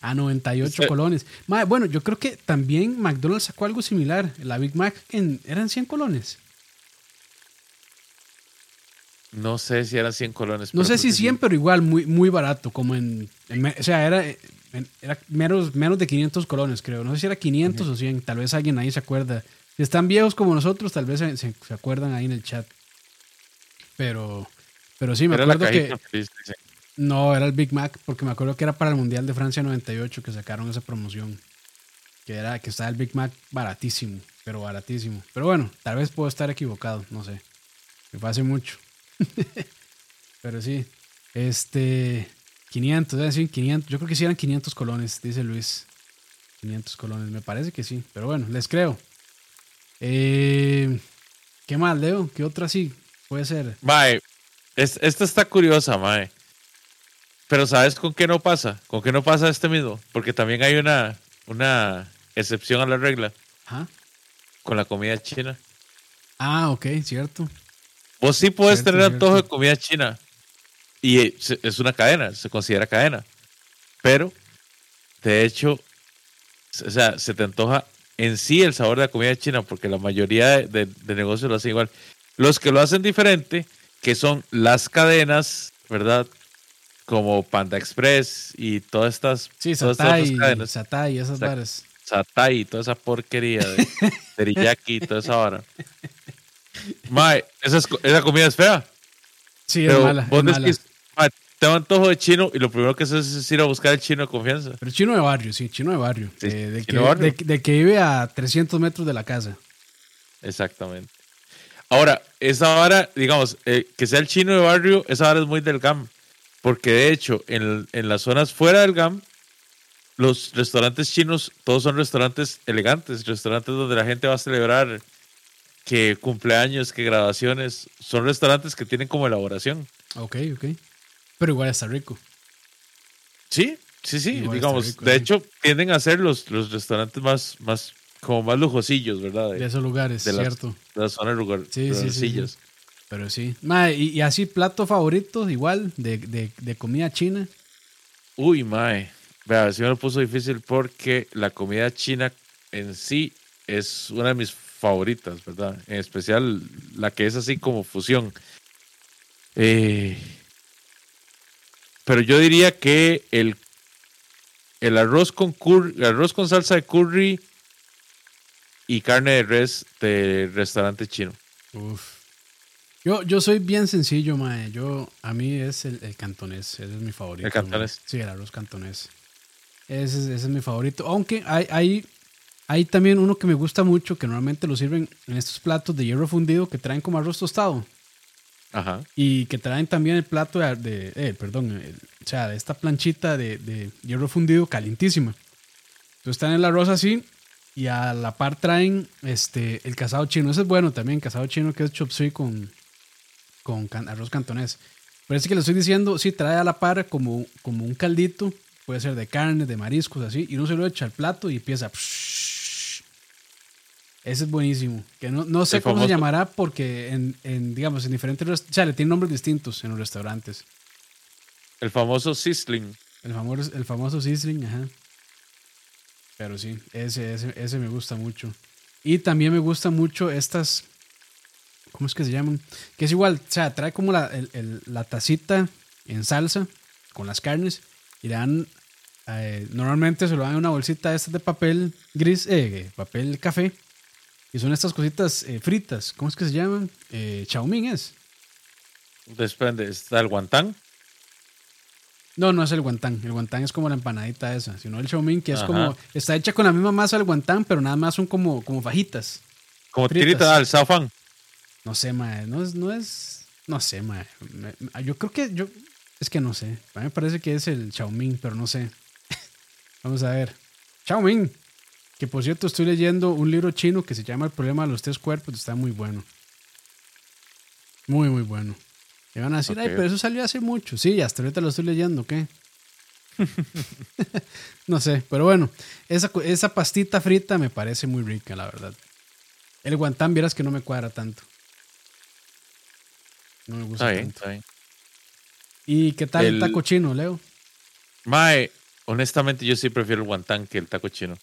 A 98 colones. bueno, yo creo que también McDonald's sacó algo similar. La Big Mac en, eran 100 colones.
No sé si eran 100 colones.
No sé si 100, pero igual muy, muy barato, como en, o sea, era, era menos, menos de 500 colones, creo. No sé si era 500 o 100, tal vez alguien ahí se acuerda. Si están viejos como nosotros, tal vez se, se, acuerdan ahí en el chat. Pero, pero sí, me acuerdo que... No, era el Big Mac, porque me acuerdo que era para el Mundial de Francia 98 que sacaron esa promoción. Que era que estaba el Big Mac baratísimo, pero baratísimo. Pero bueno, tal vez puedo estar equivocado, no sé. Me hace mucho. (laughs) pero sí, este 500, decir 500, yo creo que sí eran 500 colones, dice Luis. 500 colones, me parece que sí, pero bueno, les creo. Eh, ¿Qué más, Leo? ¿Qué otra sí puede ser?
Mae, esta está curiosa, Mae. Pero ¿sabes con qué no pasa? ¿Con qué no pasa este mismo? Porque también hay una, una excepción a la regla. Con la comida china.
Ah, ok, cierto.
Vos sí puedes tener antojo de comida china. Y es una cadena, se considera cadena. Pero, de hecho, o sea, se te antoja en sí el sabor de la comida china, porque la mayoría de, de negocios lo hacen igual. Los que lo hacen diferente, que son las cadenas, ¿verdad? como Panda Express y todas estas,
sí, Satay, cadenas. Satay, esas bares.
Satay, toda esa porquería de (laughs) teriyaki y toda esa hora. Mae, esa, esa comida es fea.
Sí, es mala. Vos es decís,
Mae, tengo antojo de chino y lo primero que haces es ir a buscar el chino de confianza.
Pero chino de barrio, sí, chino de barrio. Eh, de, que, barrio. De, que vive a 300 metros de la casa.
Exactamente. Ahora, esa vara, digamos, eh, que sea el chino de barrio, esa vara es muy del GAM. Porque de hecho, en, las zonas fuera del GAM, los restaurantes chinos, todos son restaurantes elegantes, restaurantes donde la gente va a celebrar que cumpleaños, que graduaciones, son restaurantes que tienen como elaboración.
Ok, ok. Pero igual está rico.
Sí, sí, sí. digamos, de hecho, tienden a ser los, los restaurantes más, más, como más lujosillos, ¿verdad?
De, esos lugares, cierto.
de las zonas lugar, sí, sí, sí,
pero sí. y, así, plato favorito, igual, de, comida china.
Uy, mae. Vea, si me lo puso difícil porque la comida china en sí es una de mis favoritas, ¿verdad? En especial la que es así como fusión. Eh, pero yo diría que el, el arroz con curry, arroz con salsa de curry y carne de res de restaurante chino.
Uf. Yo, yo soy bien sencillo, mae. Yo, a mí es el, el cantonés, ese es mi favorito.
¿El cantonés?
Sí, el arroz cantonés. Ese, ese, es mi favorito. Aunque hay, hay, hay también uno que me gusta mucho, que normalmente lo sirven en estos platos de hierro fundido que traen como arroz tostado. Y que traen también el plato de, eh, perdón, o sea, esta planchita de, hierro fundido calientísima. Entonces están el arroz así y a la par traen este, el casado chino. Ese es bueno también, casado chino que es chop suey con, con arroz cantonés. Parece que le estoy diciendo, sí, trae a la par como, como un caldito, puede ser de carne, de mariscos, así, y uno se lo echa al plato y empieza. Ese es buenísimo. Que no, no sé cómo se llamará porque en, en, digamos, en diferentes... O sea, le tiene nombres distintos en los restaurantes.
El famoso sizzling.
El famoso, el famoso sizzling, ajá. Pero sí, ese, ese, ese me gusta mucho. Y también me gustan mucho estas ¿cómo es que se llaman? Que es igual, o sea, trae como la, la tacita en salsa con las carnes y le dan, eh, normalmente se lo dan en una bolsita esta de papel gris, eh, papel café, y son estas cositas eh, fritas, ¿cómo es que se llaman? Eh, chaumín es.
Depende, ¿está el guantán?
No, no es el guantán. El guantán es como la empanadita esa, sino el chaumín que es como, está hecha con la misma masa del guantán, pero nada más son como, como fajitas.
Como tiritas al zafán.
No sé, mae. No es, no es. No sé, mae. Yo creo que. yo Es que no sé. A mí me parece que es el Xiaoming, pero no sé. (laughs) Vamos a ver. Xiaoming. Que por cierto, estoy leyendo un libro chino que se llama El problema de los tres cuerpos. Está muy bueno. Muy, muy bueno. Y van a decir, ay, pero eso salió hace mucho. Sí, hasta ahorita lo estoy leyendo, ¿qué? (laughs) no sé, pero bueno, esa, esa pastita frita me parece muy rica, la verdad. El guantán, vieras que no me cuadra tanto. No me gusta. Está bien, ¿Y qué tal el, taco chino, Leo?
Mae, honestamente yo sí prefiero el guantán que el taco chino.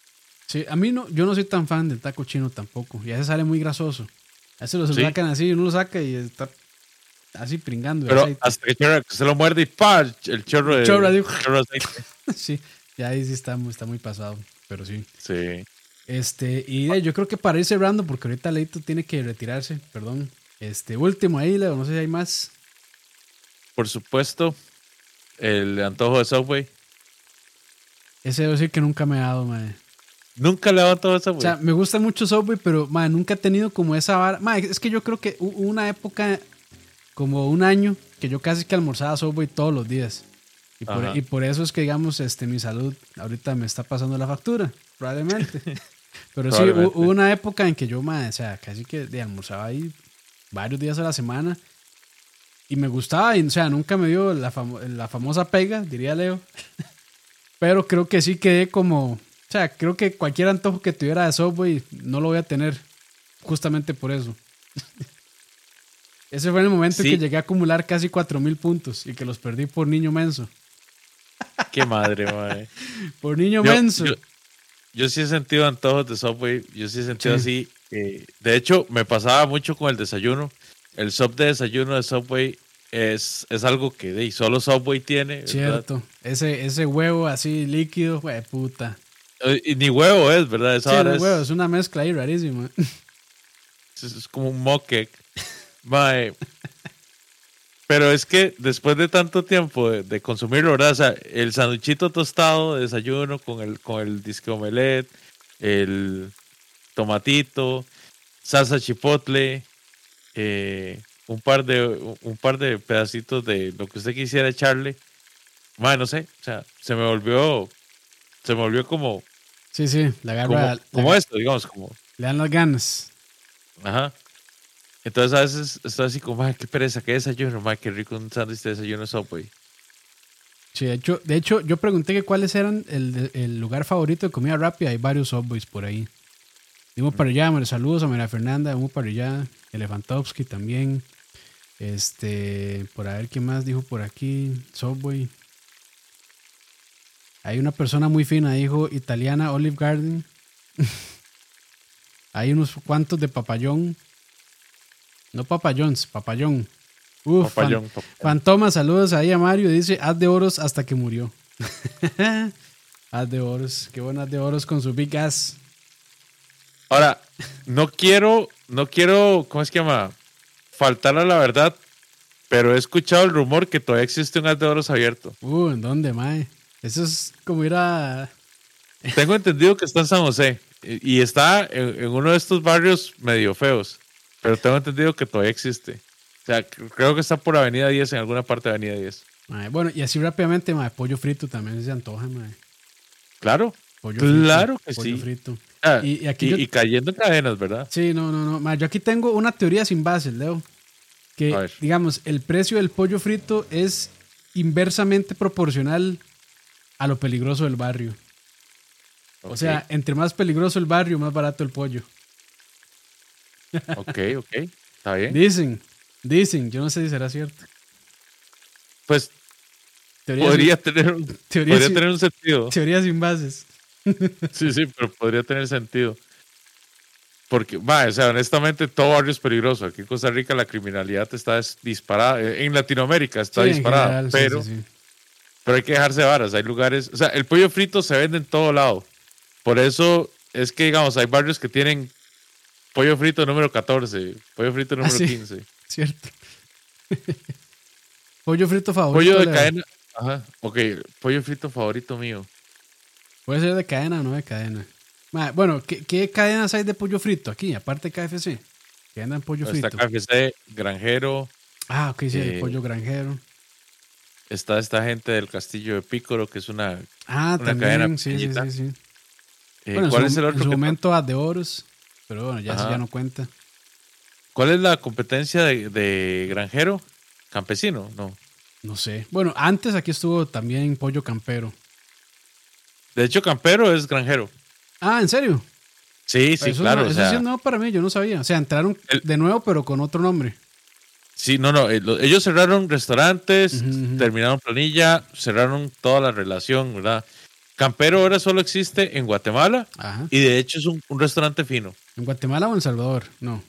Sí, a mí no, yo no soy tan fan del taco chino tampoco. Ya se sale muy grasoso. A veces lo sacan así uno lo saca y está así pringando.
Pero hasta que, se lo muerde y ¡pah! El chorro de, chorro de... (laughs)
sí, ya ahí sí está, está muy pasado, pero sí.
Sí.
Este, y yo creo que para ir cerrando, porque ahorita Leito tiene que retirarse, perdón. Este, último ahí, Leo, no sé si hay más.
Por supuesto, el antojo de Subway.
Ese debo decir que nunca me ha dado, madre.
Nunca le ha todo Subway.
O sea, me gusta mucho Subway, pero madre, nunca he tenido como esa vara. Madre, es que yo creo que hubo una época, como un año, que yo casi que almorzaba Subway todos los días. Y por, y por, eso es que, digamos, este, mi salud ahorita me está pasando la factura, probablemente. (laughs) Pero sí, hubo una época en que yo, madre, o sea, casi que de almorzaba ahí varios días a la semana. Y me gustaba, y, o sea, nunca me dio la, la famosa pega, diría Leo. (laughs) Pero creo que sí quedé como. O sea, creo que cualquier antojo que tuviera de Subway no lo voy a tener. Justamente por eso. (laughs) Ese fue el momento en que llegué a acumular casi 4000 puntos y que los perdí por niño menso.
Qué madre, madre. (laughs)
por niño menso.
Yo sí he sentido antojos de Subway, yo sí he sentido así. Eh, de hecho, me pasaba mucho con el desayuno. El sub de desayuno de Subway es, es algo que de, solo Subway tiene.
Cierto. Ese, ese huevo así líquido, güey, puta.
Eh, y ni huevo es, ¿verdad?
sí, es, huevo, es una mezcla ahí rarísima.
Es, como un moque. Pero es que después de tanto tiempo de, consumirlo, ¿verdad? O sea, el sanduchito tostado de desayuno con el, con el disque omelette, el tomatito, salsa chipotle, eh, un, par de, un par de pedacitos de lo que usted quisiera echarle. Bueno, no sé, o sea, se me volvió, se me volvió como...
Sí, sí, la
garra... Como, esto, digamos, como...
Le dan las ganas.
Ajá. Entonces a veces estoy así como, qué pereza, qué desayuno, madre, qué rico un sándwich de desayuno Subway.
Sí, de hecho, de hecho, yo pregunté que cuáles eran el, el lugar favorito de comida rápida. Hay varios Subways por ahí. Vamos para allá, me saludos a María Fernanda, vamos para allá. Elefantovsky también. Este, por a ver qué más dijo por aquí. Subway. Hay una persona muy fina, dijo italiana Olive Garden. (laughs) Hay unos cuantos de papayón. No papayons, papayón. Uf, papayón, Fantoma, saludos ahí a Mario. Dice, haz de oros hasta que murió. (laughs) haz de oros. Qué buenas de oros con su big ass.
Ahora, no quiero, no quiero, ¿cómo es que llama? Faltar a la verdad, pero he escuchado el rumor que todavía existe un haz de oros abierto.
Uh, ¿en dónde, mae? Eso es como ir a...
Tengo entendido que está en San José y está en uno de estos barrios medio feos. Pero tengo entendido que todavía existe. O sea, creo que está por Avenida 10, en alguna parte de Avenida 10.
bueno, y así rápidamente, mae, pollo frito también se antoja, mae.
Claro. Pollo claro que pollo
frito.
Ah, y, aquí y, cayendo en cadenas, ¿verdad?
Sí, no, no, no. yo aquí tengo una teoría sin base, Leo. Que, digamos, el precio del pollo frito es inversamente proporcional a lo peligroso del barrio. O sea, entre más peligroso el barrio, más barato el pollo.
Ok, ok, está bien.
Dicen, dicen, yo no sé si será cierto.
Pues podría, tener, un, (laughs) podría tener un sentido.
Teoría sin bases. (laughs)
Sí, sí, pero podría tener sentido. Porque, va, o sea, honestamente, todo barrio es peligroso. Aquí en Costa Rica la criminalidad está disparada. Eh, en Latinoamérica está disparada. pero, pero hay que dejarse varas. Hay lugares. O sea, el pollo frito se vende en todo lado. Por eso es que, digamos, hay barrios que tienen Pollo frito número 14. Pollo frito número 15. Ah, (laughs)
cierto. (laughs) pollo frito favorito.
Pollo de cadena. Ajá. Ok, pollo frito favorito mío.
Puede ser de cadena o no de cadena. Bueno, ¿qué, cadenas hay de pollo frito aquí? Aparte de KFC. ¿Qué andan pollo frito?
Está KFC, granjero.
Ah, ok, sí, eh, pollo granjero.
Está esta gente del Castillo de Pícoro, que es una,
ah, una cadena sí, sí, sí. Eh, ¿Cuál es el otro? En su momento, a de Oros. Pero bueno, ya, ya no cuenta.
¿Cuál es la competencia de, granjero? ¿Campesino? No.
No sé. Bueno, antes aquí estuvo también Pollo Campero.
De hecho, Campero es granjero.
Ah, ¿en serio?
Sí, sí, claro.
eso sí es nuevo para mí, yo no sabía. O sea, entraron de nuevo, pero con otro nombre.
Sí, no, no. Eh, ellos cerraron restaurantes, terminaron planilla, cerraron toda la relación, ¿verdad? Campero ahora solo existe en Guatemala y de hecho es un, restaurante fino.
¿En Guatemala o en Salvador? No.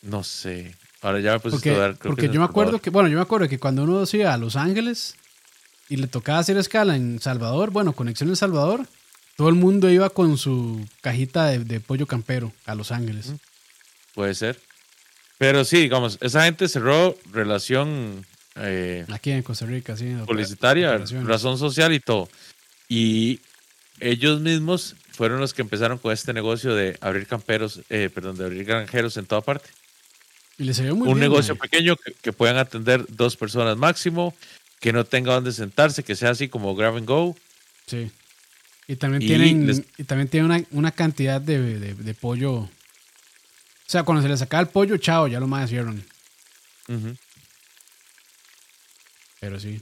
No sé. Ahora ya me puse
porque,
a.
Porque yo me acuerdo que, bueno, yo me acuerdo que cuando uno iba a Los Ángeles y le tocaba hacer escala en Salvador, bueno, conexión en Salvador, todo el mundo iba con su cajita de, pollo campero a Los Ángeles.
Puede ser. Pero sí, digamos, esa gente cerró relación. Eh,
Aquí en Costa Rica, sí.
Publicitaria, razón social y todo. Y ellos mismos fueron los que empezaron con este negocio de abrir camperos, eh, perdón, de abrir granjeros en toda parte.
Y les salió muy
Un
bien,
negocio pequeño que, puedan atender dos personas máximo, que no tenga donde sentarse, que sea así como grab and go.
Sí. Y también tienen, y también tienen una, cantidad de, pollo. O sea, cuando se les sacaba el pollo, chao, ya lo más hicieron. Pero sí.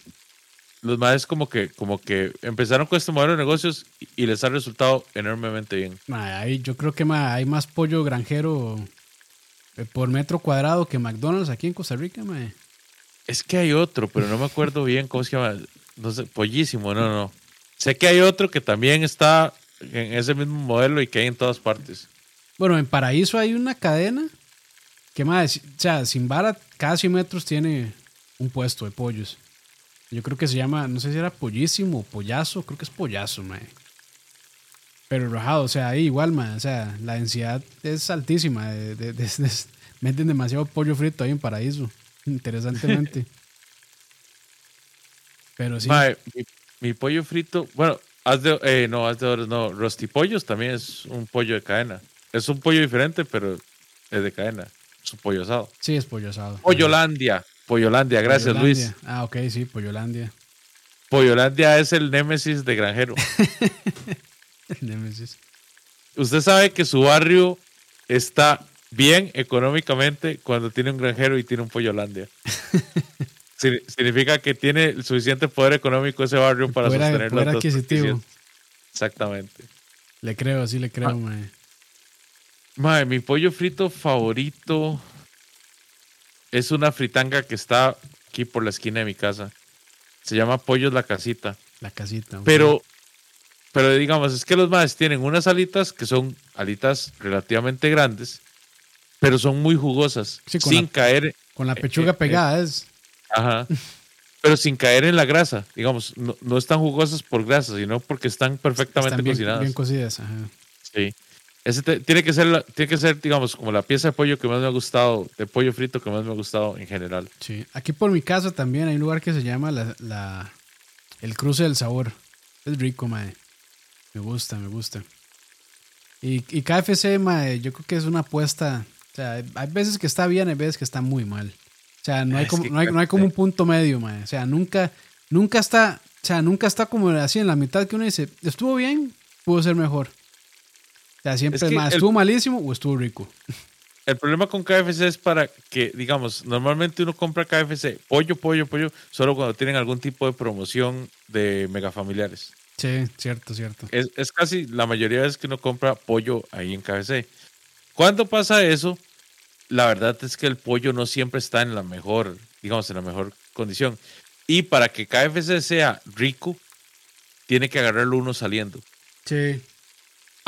Los más como que, como que empezaron con este modelo de negocios y, les ha resultado enormemente bien.
Yo creo que hay más pollo granjero eh, por metro cuadrado que McDonald's aquí en Costa Rica,
Es que hay otro, pero no me acuerdo bien cómo se llama. No sé, pollísimo, no, no. Sé que hay otro que también está en ese mismo modelo y que hay en todas partes.
Bueno, en Paraíso hay una cadena que más, o sea, sin vara, cada 100 metros tiene un puesto de pollos. Yo creo que se llama, no sé si era pollísimo o pollazo, creo que es pollazo, mae. Pero rojado, o sea, ahí igual, mae, o sea, la densidad es altísima. De, meten demasiado pollo frito ahí en Paraíso, interesantemente. (laughs) Pero sí.
Mae, mi pollo frito, bueno, haz de, eh, no, haz de horas, no, rostipollos también es un pollo de cadena. Es un pollo diferente, pero es de cadena. Es un pollo asado.
Sí, es pollo asado.
Pollolandia, Pollolandia, gracias Luis.
Ah, ok, sí, Pollolandia.
Pollolandia es el némesis de granjero. (laughs)
el némesis.
Usted sabe que su barrio está bien económicamente cuando tiene un granjero y tiene un Pollolandia. (laughs) significa que tiene suficiente poder económico ese barrio para sostener
poder adquisitivo.
Exactamente.
Le creo, sí le creo, ah.
mae. Mi pollo frito favorito es una fritanga que está aquí por la esquina de mi casa. Se llama Pollos La Casita.
La Casita.
Pero, pero digamos, es que los más tienen unas alitas que son alitas relativamente grandes, pero son muy jugosas, sin caer.
Con la pechuga pegada es.
Ajá. Pero sin caer en la grasa, digamos, no, están jugosas por grasa, sino porque están perfectamente
bien,
cocinadas.
Bien cocidas, ajá.
Sí. Ese tiene, que ser, tiene que ser, digamos, como la pieza de pollo que más me ha gustado, de pollo frito que más me ha gustado en general.
Sí, aquí por mi casa también hay un lugar que se llama la, el cruce del sabor. Es rico, mae. Me gusta, me gusta. Y, y KFC, mae, yo creo que es una apuesta. O sea, hay veces que está bien, hay veces que está muy mal. O sea, no hay, como, no hay, como un punto medio, mae. O sea, nunca, nunca está, o sea, nunca está como así en la mitad que uno dice, estuvo bien, pudo ser mejor. O sea, siempre es más, ¿estuvo malísimo o estuvo rico?
El problema con KFC es para que, digamos, normalmente uno compra KFC, pollo, pollo, pollo, solo cuando tienen algún tipo de promoción de megafamiliares.
Sí, cierto, cierto.
Es, es casi la mayoría de veces que uno compra pollo ahí en KFC. Cuando pasa eso, la verdad es que el pollo no siempre está en la mejor, digamos, en la mejor condición. Y para que KFC sea rico, tiene que agarrarlo uno saliendo.
Sí.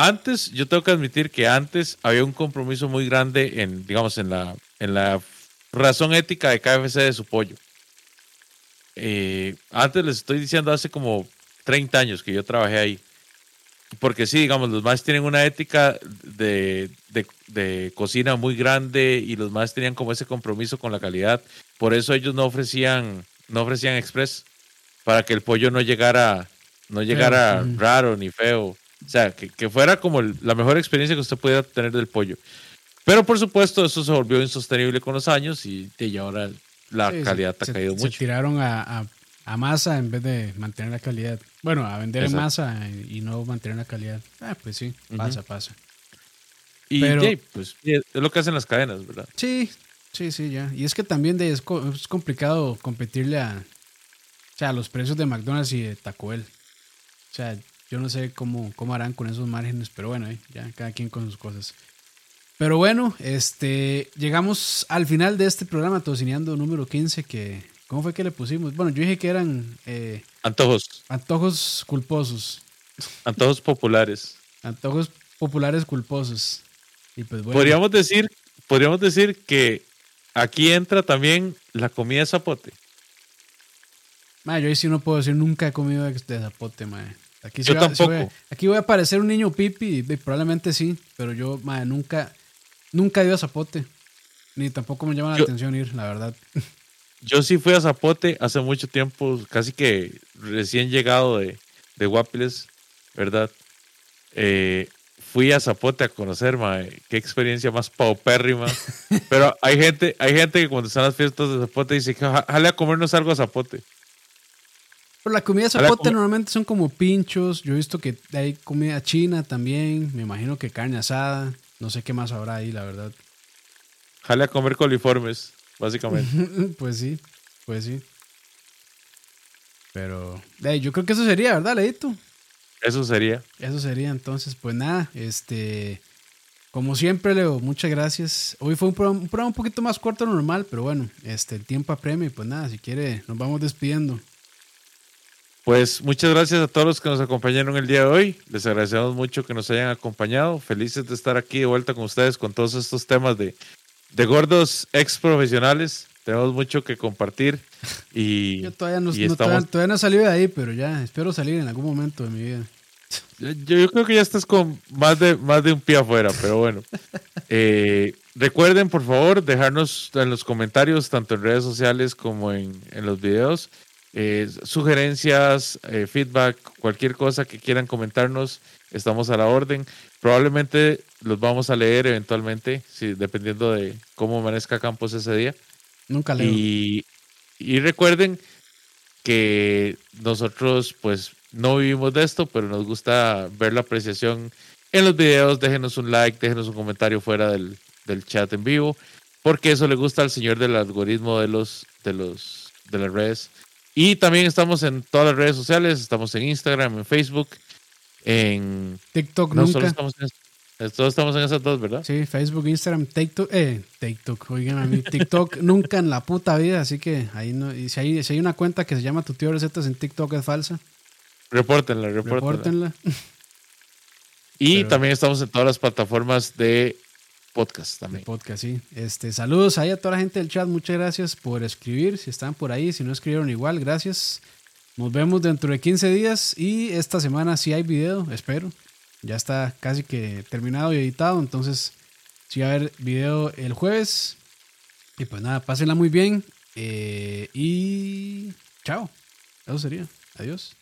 Antes, yo tengo que admitir que antes había un compromiso muy grande en, digamos, en la, en la razón ética de KFC de su pollo. Eh, antes les estoy diciendo hace como 30 años que yo trabajé ahí. Porque sí, digamos, los más tienen una ética de, de, cocina muy grande y los más tenían como ese compromiso con la calidad. Por eso ellos no ofrecían, no ofrecían express para que el pollo no llegara, no llegara raro ni feo. O sea, que, fuera como la mejor experiencia que usted pudiera tener del pollo. Pero por supuesto, eso se volvió insostenible con los años y, y ahora la calidad ha caído mucho.
Se tiraron a, a, masa en vez de mantener la calidad. Bueno, a vender en masa y no mantener la calidad. Ah, pues sí, pasa, pasa.
Y pues es lo que hacen las cadenas, ¿verdad?
Sí, sí, sí, ya. Y es que también de, es, es, complicado competirle a, o sea, a los precios de McDonald's y de Taco Bell. O sea, yo no sé cómo, cómo harán con esos márgenes, pero bueno, ya cada quien con sus cosas. Pero bueno, este, llegamos al final de este programa Tocineando número 15 que... ¿Cómo fue que le pusimos? Bueno, yo dije que eran... Eh,
antojos.
Antojos culposos.
Antojos populares.
Antojos populares culposos. Y pues bueno.
Podríamos decir, podríamos decir que aquí entra también la comida de zapote.
Mae, yo ahí sí no puedo decir nunca he comido de, zapote, mae. Aquí
yo tampoco.
aquí voy a parecer un niño pipi, y probablemente sí, pero yo, mae, nunca, nunca he ido a zapote. Ni tampoco me llama la atención ir, la verdad.
Yo sí fui a Zapote hace mucho tiempo, casi que recién llegado de, de Guapiles, ¿verdad? Eh, fui a Zapote a conocer, mae, qué experiencia más paupérrima. (laughs) Pero hay gente, hay gente que cuando están las fiestas de Zapote dice, jale a comernos algo a Zapote.
Pero la comida de Zapote normalmente son como pinchos. Yo he visto que hay comida china también. Me imagino que carne asada. No sé qué más habrá ahí, la verdad.
Jale a comer coliformes básicamente. (laughs)
pues sí, pues sí. Pero yo creo que eso sería, ¿verdad, Leito?
Eso sería.
Eso sería, entonces, pues nada, este, como siempre, Leo, muchas gracias. Hoy fue un programa, un, poquito más corto de normal, pero bueno, este, el tiempo apremia y pues nada, si quiere, nos vamos despidiendo.
Pues muchas gracias a todos los que nos acompañaron el día de hoy. Les agradecemos mucho que nos hayan acompañado. Felices de estar aquí de vuelta con ustedes con todos estos temas de de gordos ex profesionales. Tenemos mucho que compartir y, (laughs)
yo todavía no, todavía, no salido de ahí, pero ya espero salir en algún momento de mi vida.
Yo, creo que ya estás con más de, más de un pie afuera, pero bueno. (laughs) Eh, recuerden, por favor, dejarnos en los comentarios, tanto en redes sociales como en, en los videos, eh, sugerencias, eh, feedback, cualquier cosa que quieran comentarnos, estamos a la orden. Probablemente los vamos a leer eventualmente, sí, dependiendo de cómo amanezca Campos ese día.
Nunca leo.
Y, recuerden que nosotros pues no vivimos de esto, pero nos gusta ver la apreciación en los videos. Déjenos un like, déjenos un comentario fuera del, chat en vivo, porque eso le gusta al señor del algoritmo de los de los de las redes. Y también estamos en todas las redes sociales, estamos en Instagram, en Facebook, en
TikTok no, nunca.
estamos en, todos estamos en esas dos, ¿verdad?
Sí, Facebook, Instagram, TikTok, eh, TikTok, oigan a mí, (laughs) TikTok nunca en la puta vida, así que ahí no, y si hay, si hay una cuenta que se llama tu tío recetas en TikTok es falsa.
Repórtenla, repórtenla. Y también estamos en todas las plataformas de podcast también.
podcast, sí. Este, saludos ahí a toda la gente del chat. Muchas gracias por escribir. Si están por ahí, si no escribieron igual, gracias. Nos vemos dentro de 15 días y esta semana sí hay video, espero. Ya está casi que terminado y editado, entonces sí va a haber video el jueves. Y pues nada, pásenla muy bien. Eh, y chao. Eso sería. Adiós.